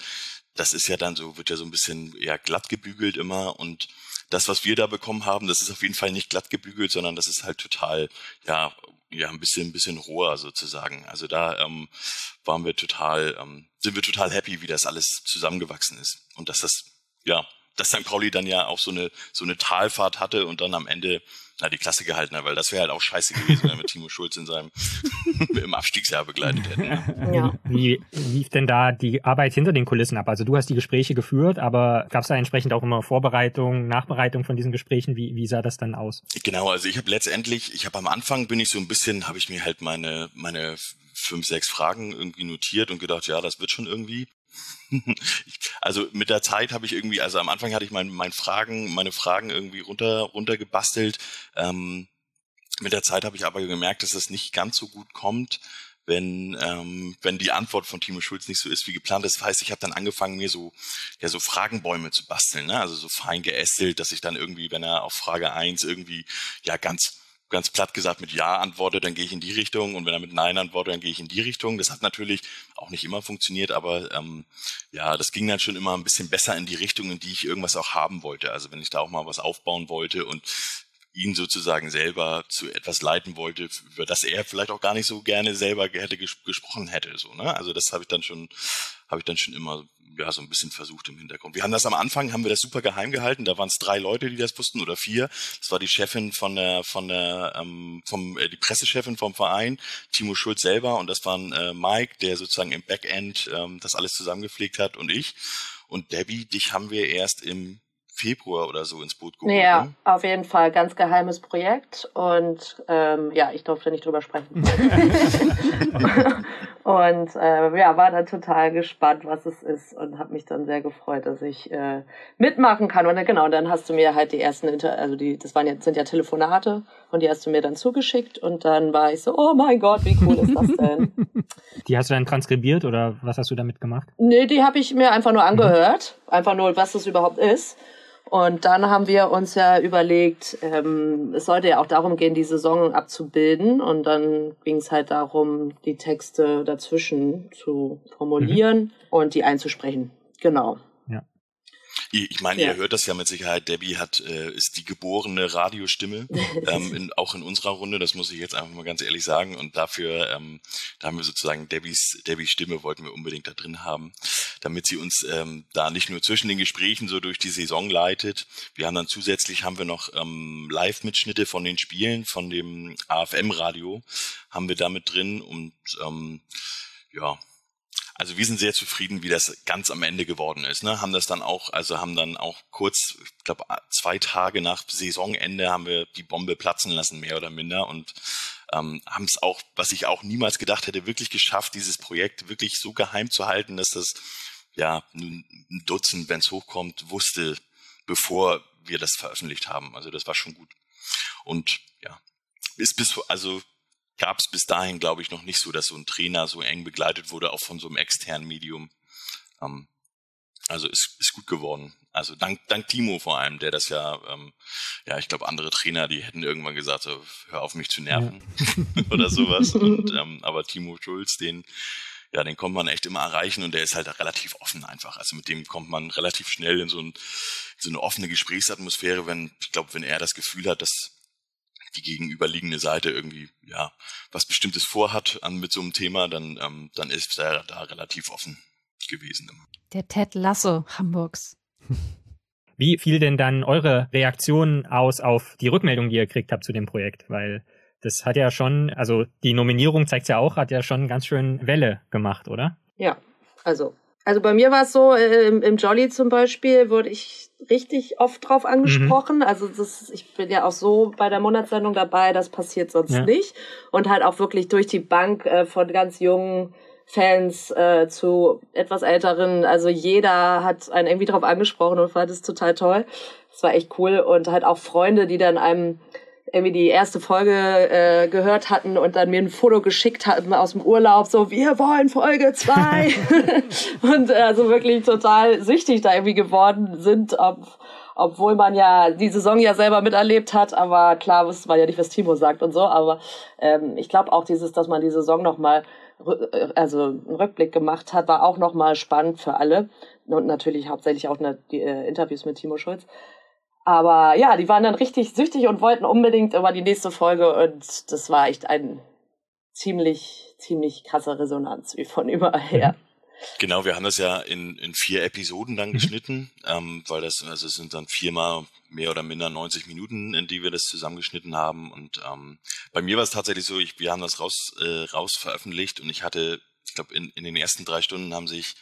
das ist ja dann so, wird ja so ein bisschen eher glatt gebügelt immer und das, was wir da bekommen haben, das ist auf jeden Fall nicht glatt gebügelt, sondern das ist halt total, ja, ja ein bisschen ein bisschen roher sozusagen. Also da ähm, waren wir total ähm, sind wir total happy, wie das alles zusammengewachsen ist und dass das ja dass St. Pauli dann ja auch so eine so eine Talfahrt hatte und dann am Ende na, die Klasse gehalten hat, weil das wäre halt auch scheiße gewesen, wenn wir mit Timo Schulz in seinem im Abstiegsjahr begleitet hätten. Ja. Wie lief denn da die Arbeit hinter den Kulissen ab? Also du hast die Gespräche geführt, aber gab es da entsprechend auch immer Vorbereitung, Nachbereitung von diesen Gesprächen? Wie, wie sah das dann aus? Genau, also ich habe letztendlich, ich habe am Anfang bin ich so ein bisschen, habe ich mir halt meine meine fünf, sechs Fragen irgendwie notiert und gedacht, ja, das wird schon irgendwie. Also mit der Zeit habe ich irgendwie, also am Anfang hatte ich mein, mein Fragen, meine Fragen irgendwie runter, runter gebastelt. Ähm, mit der Zeit habe ich aber gemerkt, dass das nicht ganz so gut kommt, wenn, ähm, wenn die Antwort von Timo Schulz nicht so ist wie geplant. Das heißt, ich habe dann angefangen, mir so, ja, so Fragenbäume zu basteln, ne? also so fein geästelt, dass ich dann irgendwie, wenn er auf Frage eins irgendwie ja ganz ganz platt gesagt mit Ja antwortet, dann gehe ich in die Richtung und wenn er mit Nein antwortet, dann gehe ich in die Richtung. Das hat natürlich auch nicht immer funktioniert, aber ähm, ja, das ging dann schon immer ein bisschen besser in die Richtung, in die ich irgendwas auch haben wollte. Also wenn ich da auch mal was aufbauen wollte und ihn sozusagen selber zu etwas leiten wollte, über das er vielleicht auch gar nicht so gerne selber hätte ges gesprochen hätte. So, ne? Also das habe ich dann schon, habe ich dann schon immer ja so ein bisschen versucht im Hintergrund. Wir haben das am Anfang, haben wir das super geheim gehalten. Da waren es drei Leute, die das wussten oder vier. Das war die Chefin von der, von der, ähm, vom äh, die Pressechefin vom Verein, Timo Schulz selber, und das waren äh, Mike, der sozusagen im Backend ähm, das alles zusammengepflegt hat, und ich. Und Debbie, dich haben wir erst im Februar oder so ins Boot geholt. Ja, ne? auf jeden Fall ganz geheimes Projekt und ähm, ja, ich durfte nicht drüber sprechen. und äh, ja, war dann total gespannt, was es ist und habe mich dann sehr gefreut, dass ich äh, mitmachen kann. Und dann, genau, dann hast du mir halt die ersten, Inter also die, das waren jetzt sind ja Telefonate und die hast du mir dann zugeschickt und dann war ich so, oh mein Gott, wie cool ist das denn? Die hast du dann transkribiert oder was hast du damit gemacht? Nee, die habe ich mir einfach nur angehört, mhm. einfach nur, was das überhaupt ist. Und dann haben wir uns ja überlegt, ähm, es sollte ja auch darum gehen, die Saison abzubilden. Und dann ging es halt darum, die Texte dazwischen zu formulieren mhm. und die einzusprechen. Genau. Ich meine, ja. ihr hört das ja mit Sicherheit. Debbie hat äh, ist die geborene Radiostimme, ähm, in, auch in unserer Runde. Das muss ich jetzt einfach mal ganz ehrlich sagen. Und dafür, ähm, da haben wir sozusagen Debbies Debbies Stimme wollten wir unbedingt da drin haben, damit sie uns ähm, da nicht nur zwischen den Gesprächen so durch die Saison leitet. Wir haben dann zusätzlich haben wir noch ähm, Live-Mitschnitte von den Spielen von dem AFM-Radio haben wir damit drin und ähm, ja, also wir sind sehr zufrieden, wie das ganz am Ende geworden ist. Ne? Haben das dann auch, also haben dann auch kurz, ich glaube zwei Tage nach Saisonende haben wir die Bombe platzen lassen, mehr oder minder und ähm, haben es auch, was ich auch niemals gedacht hätte, wirklich geschafft, dieses Projekt wirklich so geheim zu halten, dass das ja ein Dutzend, wenn es hochkommt, wusste, bevor wir das veröffentlicht haben. Also das war schon gut. Und ja, ist bis also gab es bis dahin, glaube ich, noch nicht so, dass so ein Trainer so eng begleitet wurde, auch von so einem externen Medium. Ähm, also ist, ist gut geworden. Also dank, dank Timo vor allem, der das ja, ähm, ja, ich glaube, andere Trainer, die hätten irgendwann gesagt, so, hör auf mich zu nerven ja. oder sowas. Und, ähm, aber Timo Schulz, den, ja, den kommt man echt immer erreichen und der ist halt relativ offen einfach. Also mit dem kommt man relativ schnell in so, ein, so eine offene Gesprächsatmosphäre, wenn, ich glaube, wenn er das Gefühl hat, dass die gegenüberliegende Seite irgendwie ja was Bestimmtes vorhat an mit so einem Thema, dann ähm, dann ist er da relativ offen gewesen. Immer. Der Ted Lasso Hamburgs. Wie fiel denn dann eure Reaktion aus auf die Rückmeldung, die ihr gekriegt habt zu dem Projekt? Weil das hat ja schon, also die Nominierung zeigt ja auch, hat ja schon ganz schön Welle gemacht, oder? Ja, also also bei mir war es so, äh, im, im Jolly zum Beispiel wurde ich richtig oft drauf angesprochen. Mhm. Also das, ich bin ja auch so bei der Monatssendung dabei, das passiert sonst ja. nicht. Und halt auch wirklich durch die Bank äh, von ganz jungen Fans äh, zu etwas älteren. Also jeder hat einen irgendwie drauf angesprochen und fand es total toll. Das war echt cool. Und halt auch Freunde, die dann einem irgendwie die erste Folge äh, gehört hatten und dann mir ein Foto geschickt hatten aus dem Urlaub, so wir wollen Folge zwei und äh, also wirklich total süchtig da irgendwie geworden sind, ob, obwohl man ja die Saison ja selber miterlebt hat, aber klar wusste man ja nicht, was Timo sagt und so, aber ähm, ich glaube auch dieses, dass man die Saison nochmal also einen Rückblick gemacht hat, war auch nochmal spannend für alle und natürlich hauptsächlich auch ne, die äh, Interviews mit Timo Schulz. Aber ja, die waren dann richtig süchtig und wollten unbedingt immer die nächste Folge und das war echt ein ziemlich, ziemlich krasse Resonanz wie von überall her. Genau, wir haben das ja in, in vier Episoden dann mhm. geschnitten, ähm, weil das, also es sind dann viermal mehr oder minder 90 Minuten, in die wir das zusammengeschnitten haben. Und ähm, bei mir war es tatsächlich so, ich, wir haben das raus, äh, raus veröffentlicht und ich hatte, ich glaube, in, in den ersten drei Stunden haben sich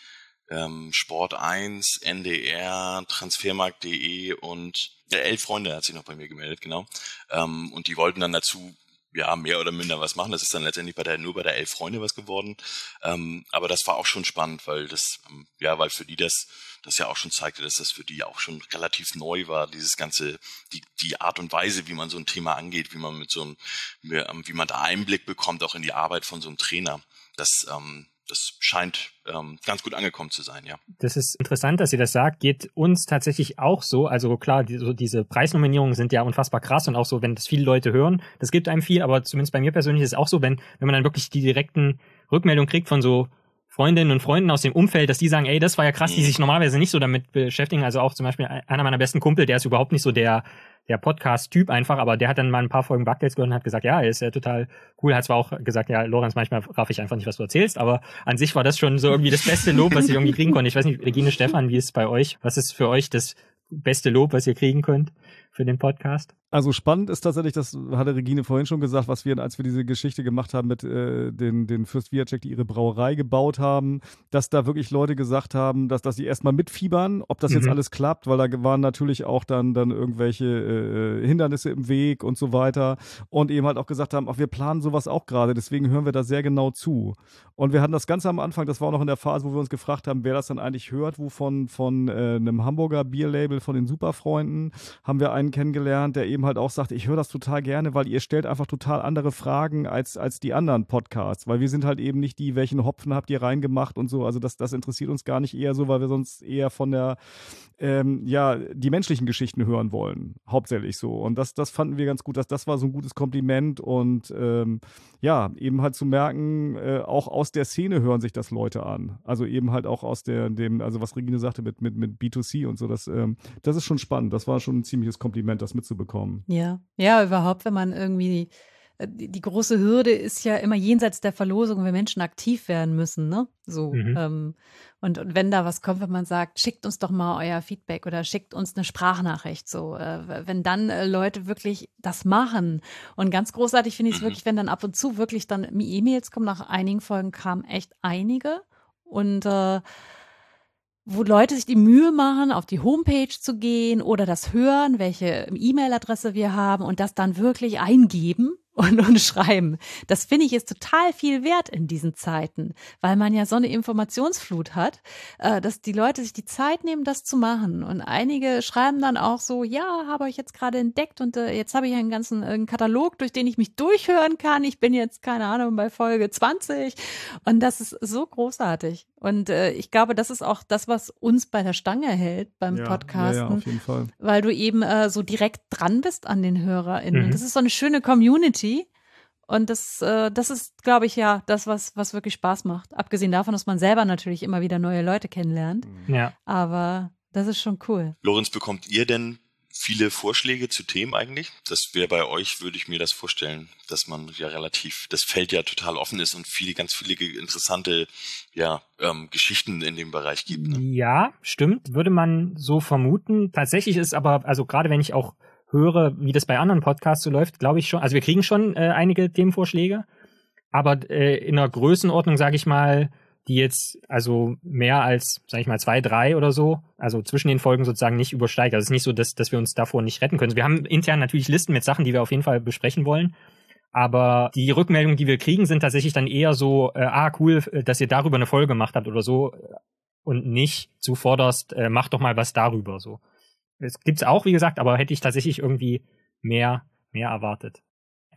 ähm, Sport 1, NDR, Transfermarkt.de und der Elf Freunde hat sich noch bei mir gemeldet, genau. Ähm, und die wollten dann dazu ja, mehr oder minder was machen. Das ist dann letztendlich bei der, nur bei der Elf Freunde was geworden. Ähm, aber das war auch schon spannend, weil das, ähm, ja, weil für die das, das ja auch schon zeigte, dass das für die auch schon relativ neu war, dieses ganze, die, die Art und Weise, wie man so ein Thema angeht, wie man mit so einem, wie man da Einblick bekommt, auch in die Arbeit von so einem Trainer. Das, ähm, das scheint ähm, ganz gut angekommen zu sein, ja. Das ist interessant, dass ihr das sagt. Geht uns tatsächlich auch so. Also klar, die, so diese Preisnominierungen sind ja unfassbar krass und auch so, wenn das viele Leute hören, das gibt einem viel, aber zumindest bei mir persönlich ist es auch so, wenn, wenn man dann wirklich die direkten Rückmeldungen kriegt von so Freundinnen und Freunden aus dem Umfeld, dass die sagen, ey, das war ja krass, die mhm. sich normalerweise nicht so damit beschäftigen. Also auch zum Beispiel einer meiner besten Kumpel, der ist überhaupt nicht so der der Podcast-Typ einfach, aber der hat dann mal ein paar Folgen Bugtails gehört und hat gesagt, ja, er ist ja total cool, hat zwar auch gesagt, ja, Lorenz, manchmal raff ich einfach nicht, was du erzählst, aber an sich war das schon so irgendwie das beste Lob, was ich irgendwie kriegen konnte. Ich weiß nicht, Regine Stefan, wie ist es bei euch? Was ist für euch das beste Lob, was ihr kriegen könnt für den Podcast? Also spannend ist tatsächlich, das hatte Regine vorhin schon gesagt, was wir, als wir diese Geschichte gemacht haben mit äh, den, den Fürst Viacek, die ihre Brauerei gebaut haben, dass da wirklich Leute gesagt haben, dass, dass sie erstmal mitfiebern, ob das mhm. jetzt alles klappt, weil da waren natürlich auch dann, dann irgendwelche äh, Hindernisse im Weg und so weiter. Und eben halt auch gesagt haben, ach, wir planen sowas auch gerade, deswegen hören wir da sehr genau zu. Und wir hatten das Ganze am Anfang, das war auch noch in der Phase, wo wir uns gefragt haben, wer das dann eigentlich hört, wo von, von äh, einem Hamburger Bierlabel, von den Superfreunden, haben wir einen kennengelernt, der eben halt auch sagt, ich höre das total gerne, weil ihr stellt einfach total andere Fragen als, als die anderen Podcasts, weil wir sind halt eben nicht die, welchen Hopfen habt ihr reingemacht und so. Also das, das interessiert uns gar nicht eher so, weil wir sonst eher von der, ähm, ja, die menschlichen Geschichten hören wollen, hauptsächlich so. Und das, das fanden wir ganz gut, dass das war so ein gutes Kompliment und ähm, ja, eben halt zu merken, äh, auch aus der Szene hören sich das Leute an. Also eben halt auch aus der, dem, also was Regine sagte mit, mit, mit B2C und so, das, ähm, das ist schon spannend. Das war schon ein ziemliches Kompliment, das mitzubekommen. Ja, ja, überhaupt, wenn man irgendwie äh, die, die große Hürde ist ja immer jenseits der Verlosung, wenn Menschen aktiv werden müssen, ne? So. Mhm. Ähm, und, und wenn da was kommt, wenn man sagt, schickt uns doch mal euer Feedback oder schickt uns eine Sprachnachricht, so, äh, wenn dann äh, Leute wirklich das machen. Und ganz großartig finde ich es mhm. wirklich, wenn dann ab und zu wirklich dann E-Mails kommen, nach einigen Folgen kamen echt einige. Und äh, wo Leute sich die Mühe machen, auf die Homepage zu gehen oder das hören, welche E-Mail-Adresse wir haben und das dann wirklich eingeben und, und schreiben. Das finde ich ist total viel wert in diesen Zeiten, weil man ja so eine Informationsflut hat, äh, dass die Leute sich die Zeit nehmen, das zu machen. Und einige schreiben dann auch so, ja, habe ich jetzt gerade entdeckt und äh, jetzt habe ich einen ganzen äh, Katalog, durch den ich mich durchhören kann. Ich bin jetzt, keine Ahnung, bei Folge 20. Und das ist so großartig. Und äh, ich glaube, das ist auch das, was uns bei der Stange hält beim ja, Podcasten. Ja, ja, auf jeden Fall. Weil du eben äh, so direkt dran bist an den HörerInnen. Mhm. Das ist so eine schöne Community. Und das, äh, das ist, glaube ich, ja, das, was, was wirklich Spaß macht. Abgesehen davon, dass man selber natürlich immer wieder neue Leute kennenlernt. Ja. Aber das ist schon cool. Lorenz, bekommt ihr denn viele Vorschläge zu Themen eigentlich. Das wäre bei euch, würde ich mir das vorstellen, dass man ja relativ, das Feld ja total offen ist und viele, ganz viele interessante, ja, ähm, Geschichten in dem Bereich gibt. Ne? Ja, stimmt, würde man so vermuten. Tatsächlich ist aber, also gerade wenn ich auch höre, wie das bei anderen Podcasts so läuft, glaube ich schon, also wir kriegen schon äh, einige Themenvorschläge, aber äh, in einer Größenordnung, sage ich mal, die jetzt also mehr als, sag ich mal, zwei, drei oder so, also zwischen den Folgen sozusagen nicht übersteigt. Also es ist nicht so, dass, dass wir uns davor nicht retten können. Wir haben intern natürlich Listen mit Sachen, die wir auf jeden Fall besprechen wollen. Aber die Rückmeldungen, die wir kriegen, sind tatsächlich dann eher so, äh, ah, cool, dass ihr darüber eine Folge gemacht habt oder so. Und nicht zuvorderst, äh, macht doch mal was darüber so. Es gibt's auch, wie gesagt, aber hätte ich tatsächlich irgendwie mehr, mehr erwartet.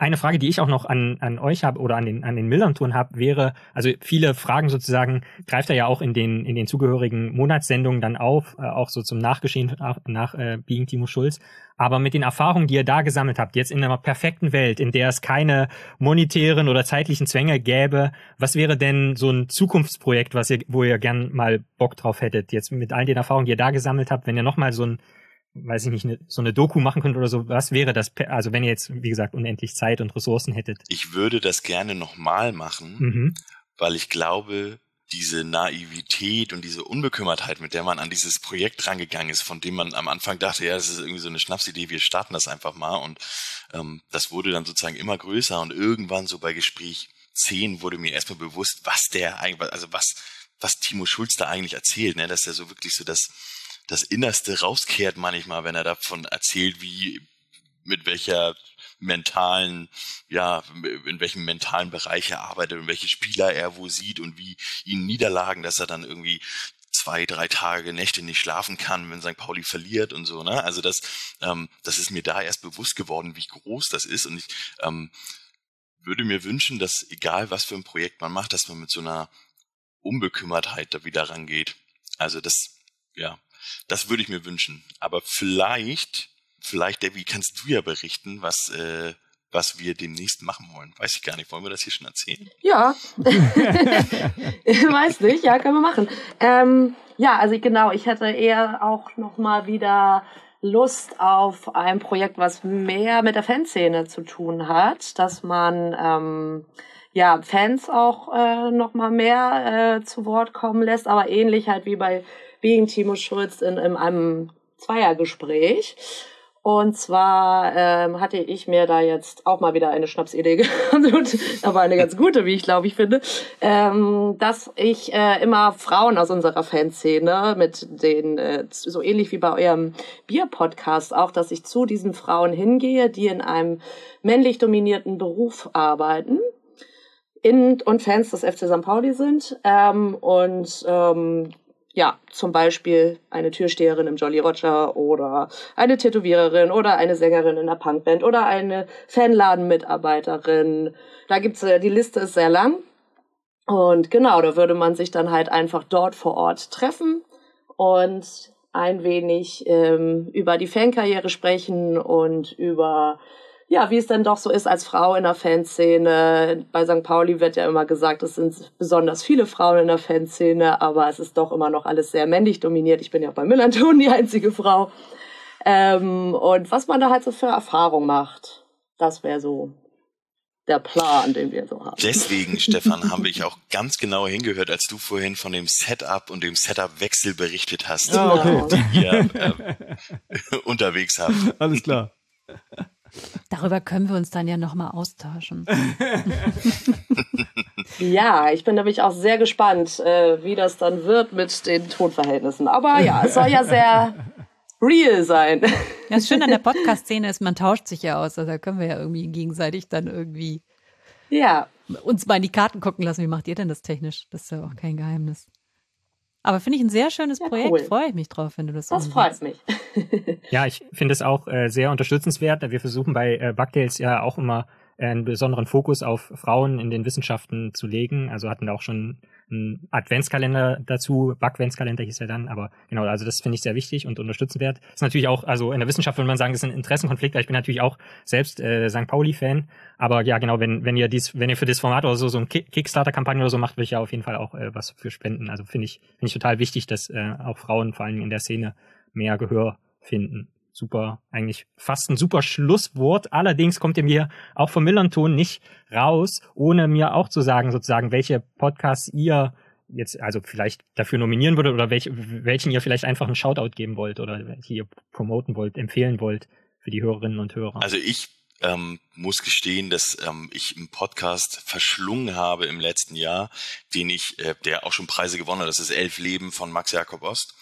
Eine Frage, die ich auch noch an, an euch habe oder an den, an den Millern-Touren habe, wäre, also viele Fragen sozusagen greift er ja auch in den, in den zugehörigen Monatssendungen dann auf, äh, auch so zum Nachgeschehen nach, nach äh, Being Timo Schulz. Aber mit den Erfahrungen, die ihr da gesammelt habt, jetzt in einer perfekten Welt, in der es keine monetären oder zeitlichen Zwänge gäbe, was wäre denn so ein Zukunftsprojekt, was ihr, wo ihr gern mal Bock drauf hättet, jetzt mit all den Erfahrungen, die ihr da gesammelt habt, wenn ihr nochmal so ein weiß ich nicht, ne, so eine Doku machen könnt oder so, was wäre das, also wenn ihr jetzt, wie gesagt, unendlich Zeit und Ressourcen hättet? Ich würde das gerne nochmal machen, mhm. weil ich glaube, diese Naivität und diese Unbekümmertheit, mit der man an dieses Projekt rangegangen ist, von dem man am Anfang dachte, ja, das ist irgendwie so eine Schnapsidee, wir starten das einfach mal. Und ähm, das wurde dann sozusagen immer größer und irgendwann so bei Gespräch 10 wurde mir erstmal bewusst, was der eigentlich, also was, was Timo Schulz da eigentlich erzählt, ne? dass er so wirklich so das, das Innerste rauskehrt manchmal, wenn er davon erzählt, wie mit welcher mentalen, ja, in welchem mentalen Bereich er arbeitet und welche Spieler er wo sieht und wie ihn Niederlagen, dass er dann irgendwie zwei, drei Tage, Nächte nicht schlafen kann, wenn St. Pauli verliert und so, ne? Also das, ähm, das ist mir da erst bewusst geworden, wie groß das ist. Und ich ähm, würde mir wünschen, dass egal was für ein Projekt man macht, dass man mit so einer Unbekümmertheit da wieder rangeht. Also das, ja, das würde ich mir wünschen. Aber vielleicht vielleicht, Debbie, kannst du ja berichten, was, äh, was wir demnächst machen wollen. Weiß ich gar nicht. Wollen wir das hier schon erzählen? Ja. Weiß nicht. Ja, können wir machen. Ähm, ja, also genau. Ich hätte eher auch noch mal wieder Lust auf ein Projekt, was mehr mit der Fanszene zu tun hat, dass man ähm, ja Fans auch äh, noch mal mehr äh, zu Wort kommen lässt, aber ähnlich halt wie bei Being Timo Schulz in, in einem Zweiergespräch. Und zwar ähm, hatte ich mir da jetzt auch mal wieder eine Schnapsidee gehabt, aber eine ganz gute, wie ich glaube ich finde, ähm, dass ich äh, immer Frauen aus unserer Fanszene mit den, äh, so ähnlich wie bei eurem Bier-Podcast auch, dass ich zu diesen Frauen hingehe, die in einem männlich dominierten Beruf arbeiten in, und Fans des FC St. Pauli sind ähm, und ähm, ja, zum Beispiel eine Türsteherin im Jolly Roger oder eine Tätowiererin oder eine Sängerin in der Punkband oder eine Fanladenmitarbeiterin. Da gibt's, äh, die Liste ist sehr lang. Und genau, da würde man sich dann halt einfach dort vor Ort treffen und ein wenig ähm, über die Fankarriere sprechen und über ja, wie es denn doch so ist als Frau in der Fanszene. Bei St. Pauli wird ja immer gesagt, es sind besonders viele Frauen in der Fanszene, aber es ist doch immer noch alles sehr männlich dominiert. Ich bin ja bei Millanton die einzige Frau. Ähm, und was man da halt so für Erfahrung macht, das wäre so der Plan, den wir so haben. Deswegen, Stefan, habe ich auch ganz genau hingehört, als du vorhin von dem Setup und dem Setup-Wechsel berichtet hast, ah, okay. die ihr äh, unterwegs habt. Alles klar. Darüber können wir uns dann ja nochmal austauschen. ja, ich bin nämlich auch sehr gespannt, äh, wie das dann wird mit den Tonverhältnissen. Aber ja, es soll ja sehr real sein. Ja, das Schöne an der Podcast-Szene ist, man tauscht sich ja aus. Also da können wir ja irgendwie gegenseitig dann irgendwie ja. uns mal in die Karten gucken lassen. Wie macht ihr denn das technisch? Das ist ja auch kein Geheimnis. Aber finde ich ein sehr schönes ja, Projekt. Cool. Freue ich mich drauf, wenn du das Das freut mich. ja, ich finde es auch äh, sehr unterstützenswert. Wir versuchen bei äh, Bugtails ja auch immer äh, einen besonderen Fokus auf Frauen in den Wissenschaften zu legen. Also hatten da auch schon einen Adventskalender dazu, Bugventskalender hieß er dann, aber genau, also das finde ich sehr wichtig und unterstützenswert. Ist natürlich auch, also in der Wissenschaft würde man sagen, das ist ein Interessenkonflikt, ich bin natürlich auch selbst äh, St. Pauli-Fan, aber ja, genau, wenn, wenn ihr dies, wenn ihr für das Format oder so, so ein Kickstarter-Kampagne oder so macht, will ich ja auf jeden Fall auch äh, was für spenden. Also finde ich, finde ich total wichtig, dass äh, auch Frauen vor allem in der Szene mehr Gehör finden super, eigentlich fast ein super Schlusswort. Allerdings kommt ihr mir auch vom Millanton nicht raus, ohne mir auch zu sagen, sozusagen, welche Podcasts ihr jetzt also vielleicht dafür nominieren würdet oder welch, welchen ihr vielleicht einfach einen Shoutout geben wollt oder welche ihr promoten wollt, empfehlen wollt für die Hörerinnen und Hörer. Also ich ähm, muss gestehen, dass ähm, ich einen Podcast verschlungen habe im letzten Jahr, den ich, äh, der auch schon Preise gewonnen hat. Das ist Elf Leben von Max Jakob Ost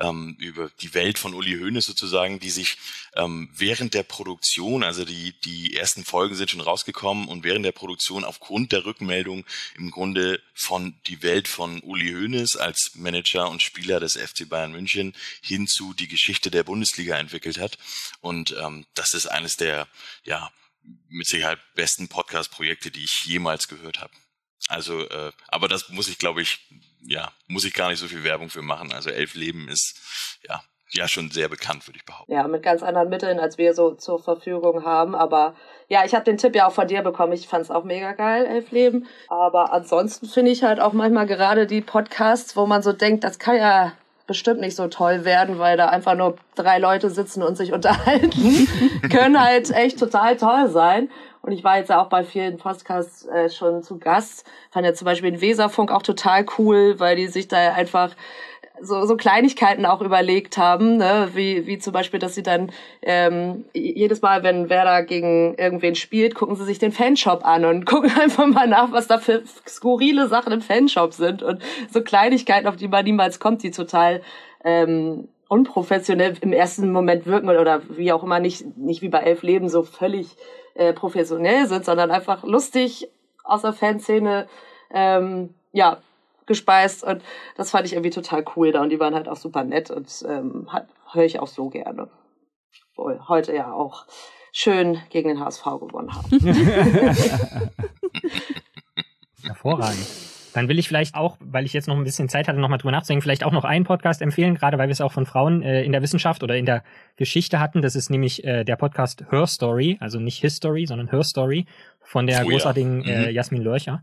ähm, über die Welt von Uli Hoeneß sozusagen, die sich ähm, während der Produktion, also die, die ersten Folgen sind schon rausgekommen und während der Produktion aufgrund der Rückmeldung im Grunde von die Welt von Uli Hoeneß als Manager und Spieler des FC Bayern München hin zu die Geschichte der Bundesliga entwickelt hat. Und ähm, das ist eines der, ja, mit Sicherheit besten Podcast-Projekte, die ich jemals gehört habe. Also, äh, aber das muss ich, glaube ich, ja, muss ich gar nicht so viel Werbung für machen. Also Elf Leben ist ja ja schon sehr bekannt, würde ich behaupten. Ja, mit ganz anderen Mitteln, als wir so zur Verfügung haben. Aber ja, ich habe den Tipp ja auch von dir bekommen. Ich fand es auch mega geil, Elf Leben. Aber ansonsten finde ich halt auch manchmal gerade die Podcasts, wo man so denkt, das kann ja bestimmt nicht so toll werden, weil da einfach nur drei Leute sitzen und sich unterhalten, können halt echt total toll sein. Und ich war jetzt auch bei vielen Podcasts äh, schon zu Gast. Fand ja zum Beispiel den Weserfunk auch total cool, weil die sich da einfach so, so Kleinigkeiten auch überlegt haben, ne? wie, wie zum Beispiel, dass sie dann ähm, jedes Mal, wenn Werder gegen irgendwen spielt, gucken sie sich den Fanshop an und gucken einfach mal nach, was da für skurrile Sachen im Fanshop sind und so Kleinigkeiten, auf die man niemals kommt, die total ähm, unprofessionell im ersten Moment wirken oder wie auch immer nicht, nicht wie bei Elf Leben so völlig äh, professionell sind, sondern einfach lustig aus der Fanszene ähm, ja, gespeist und das fand ich irgendwie total cool da und die waren halt auch super nett und ähm, höre ich auch so gerne. Obwohl heute ja auch schön gegen den HSV gewonnen haben. Hervorragend. Dann will ich vielleicht auch, weil ich jetzt noch ein bisschen Zeit hatte, nochmal drüber nachzudenken, vielleicht auch noch einen Podcast empfehlen, gerade weil wir es auch von Frauen äh, in der Wissenschaft oder in der Geschichte hatten. Das ist nämlich äh, der Podcast Her Story, also nicht History, sondern Her Story von der oh, großartigen ja. äh, mhm. Jasmin Lörcher.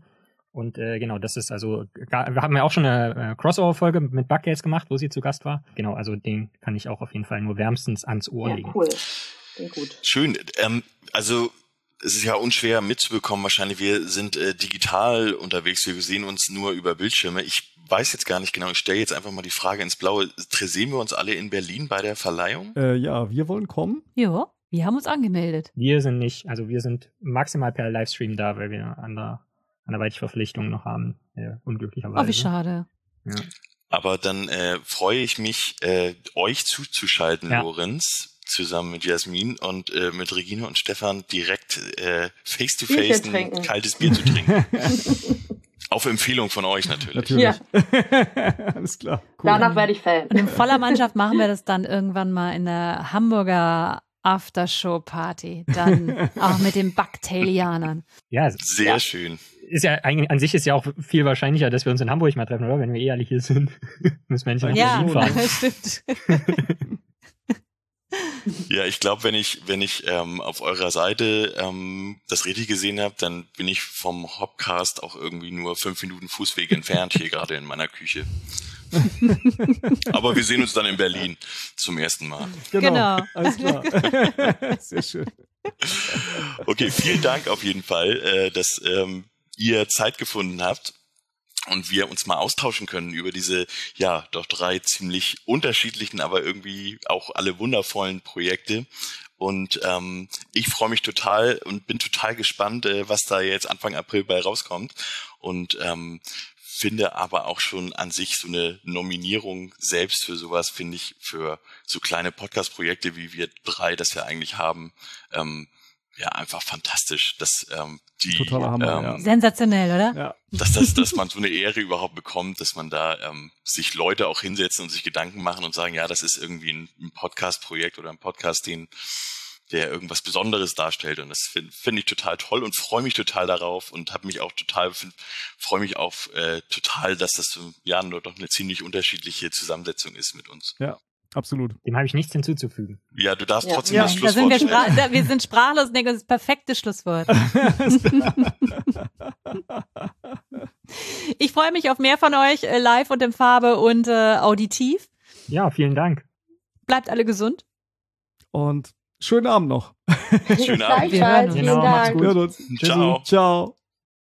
Und äh, genau, das ist also, wir haben ja auch schon eine äh, Crossover-Folge mit Buggates gemacht, wo sie zu Gast war. Genau, also den kann ich auch auf jeden Fall nur wärmstens ans Ohr ja, legen. Cool. Gut. Schön. Ähm, also es ist ja unschwer mitzubekommen. Wahrscheinlich wir sind äh, digital unterwegs. Wir sehen uns nur über Bildschirme. Ich weiß jetzt gar nicht genau. Ich stelle jetzt einfach mal die Frage ins Blaue. Sehen wir uns alle in Berlin bei der Verleihung? Äh, ja, wir wollen kommen. Ja, wir haben uns angemeldet. Wir sind nicht. Also wir sind maximal per Livestream da, weil wir an der anderweitig Verpflichtungen noch haben, äh, unglücklicherweise. Oh, wie schade. Ja. Aber dann äh, freue ich mich, äh, euch zuzuschalten, ja. Lorenz, zusammen mit Jasmin und äh, mit Regine und Stefan direkt äh, face to face ein kaltes Bier zu trinken. Auf Empfehlung von euch natürlich. natürlich. Ja. Alles klar. Cool. Danach werde ich Fan. Und in voller Mannschaft machen wir das dann irgendwann mal in der Hamburger Aftershow-Party. Dann auch mit den Baktailianern. Ja, sehr ja. schön ist ja eigentlich an sich ist ja auch viel wahrscheinlicher, dass wir uns in Hamburg mal treffen, oder? Wenn wir ehrlich hier sind. Müssen wir nicht nach ja, Berlin fahren. Ja, stimmt. Ja, ich glaube, wenn ich, wenn ich ähm, auf eurer Seite ähm, das richtig gesehen habe, dann bin ich vom Hopcast auch irgendwie nur fünf Minuten Fußweg entfernt, hier gerade in meiner Küche. Aber wir sehen uns dann in Berlin zum ersten Mal. Genau. genau. Alles klar. Sehr schön. Okay, vielen Dank auf jeden Fall, äh, dass ähm, ihr Zeit gefunden habt und wir uns mal austauschen können über diese, ja, doch drei ziemlich unterschiedlichen, aber irgendwie auch alle wundervollen Projekte. Und ähm, ich freue mich total und bin total gespannt, äh, was da jetzt Anfang April bei rauskommt. Und ähm, finde aber auch schon an sich so eine Nominierung selbst für sowas, finde ich, für so kleine Podcast-Projekte, wie wir drei das ja eigentlich haben, ähm, ja einfach fantastisch, dass ähm, die Totaler Hammer, ähm, ja. sensationell, oder? Ja. Dass, dass, dass man so eine Ehre überhaupt bekommt, dass man da ähm, sich Leute auch hinsetzen und sich Gedanken machen und sagen, ja, das ist irgendwie ein, ein Podcast-Projekt oder ein Podcast, den der irgendwas Besonderes darstellt und das finde find ich total toll und freue mich total darauf und habe mich auch total freue mich auf äh, total, dass das ja nur doch eine ziemlich unterschiedliche Zusammensetzung ist mit uns. Ja, Absolut. Dem habe ich nichts hinzuzufügen. Ja, du darfst ja. trotzdem ja. das Schlusswort da sind wir, sprach, da, wir sind sprachlos, denke, das ist das perfekte Schlusswort. ich freue mich auf mehr von euch äh, live und in Farbe und äh, auditiv. Ja, vielen Dank. Bleibt alle gesund. Und schönen Abend noch. Schönen Abend. Wir hören uns. Genau, macht's gut. Ciao. Ciao.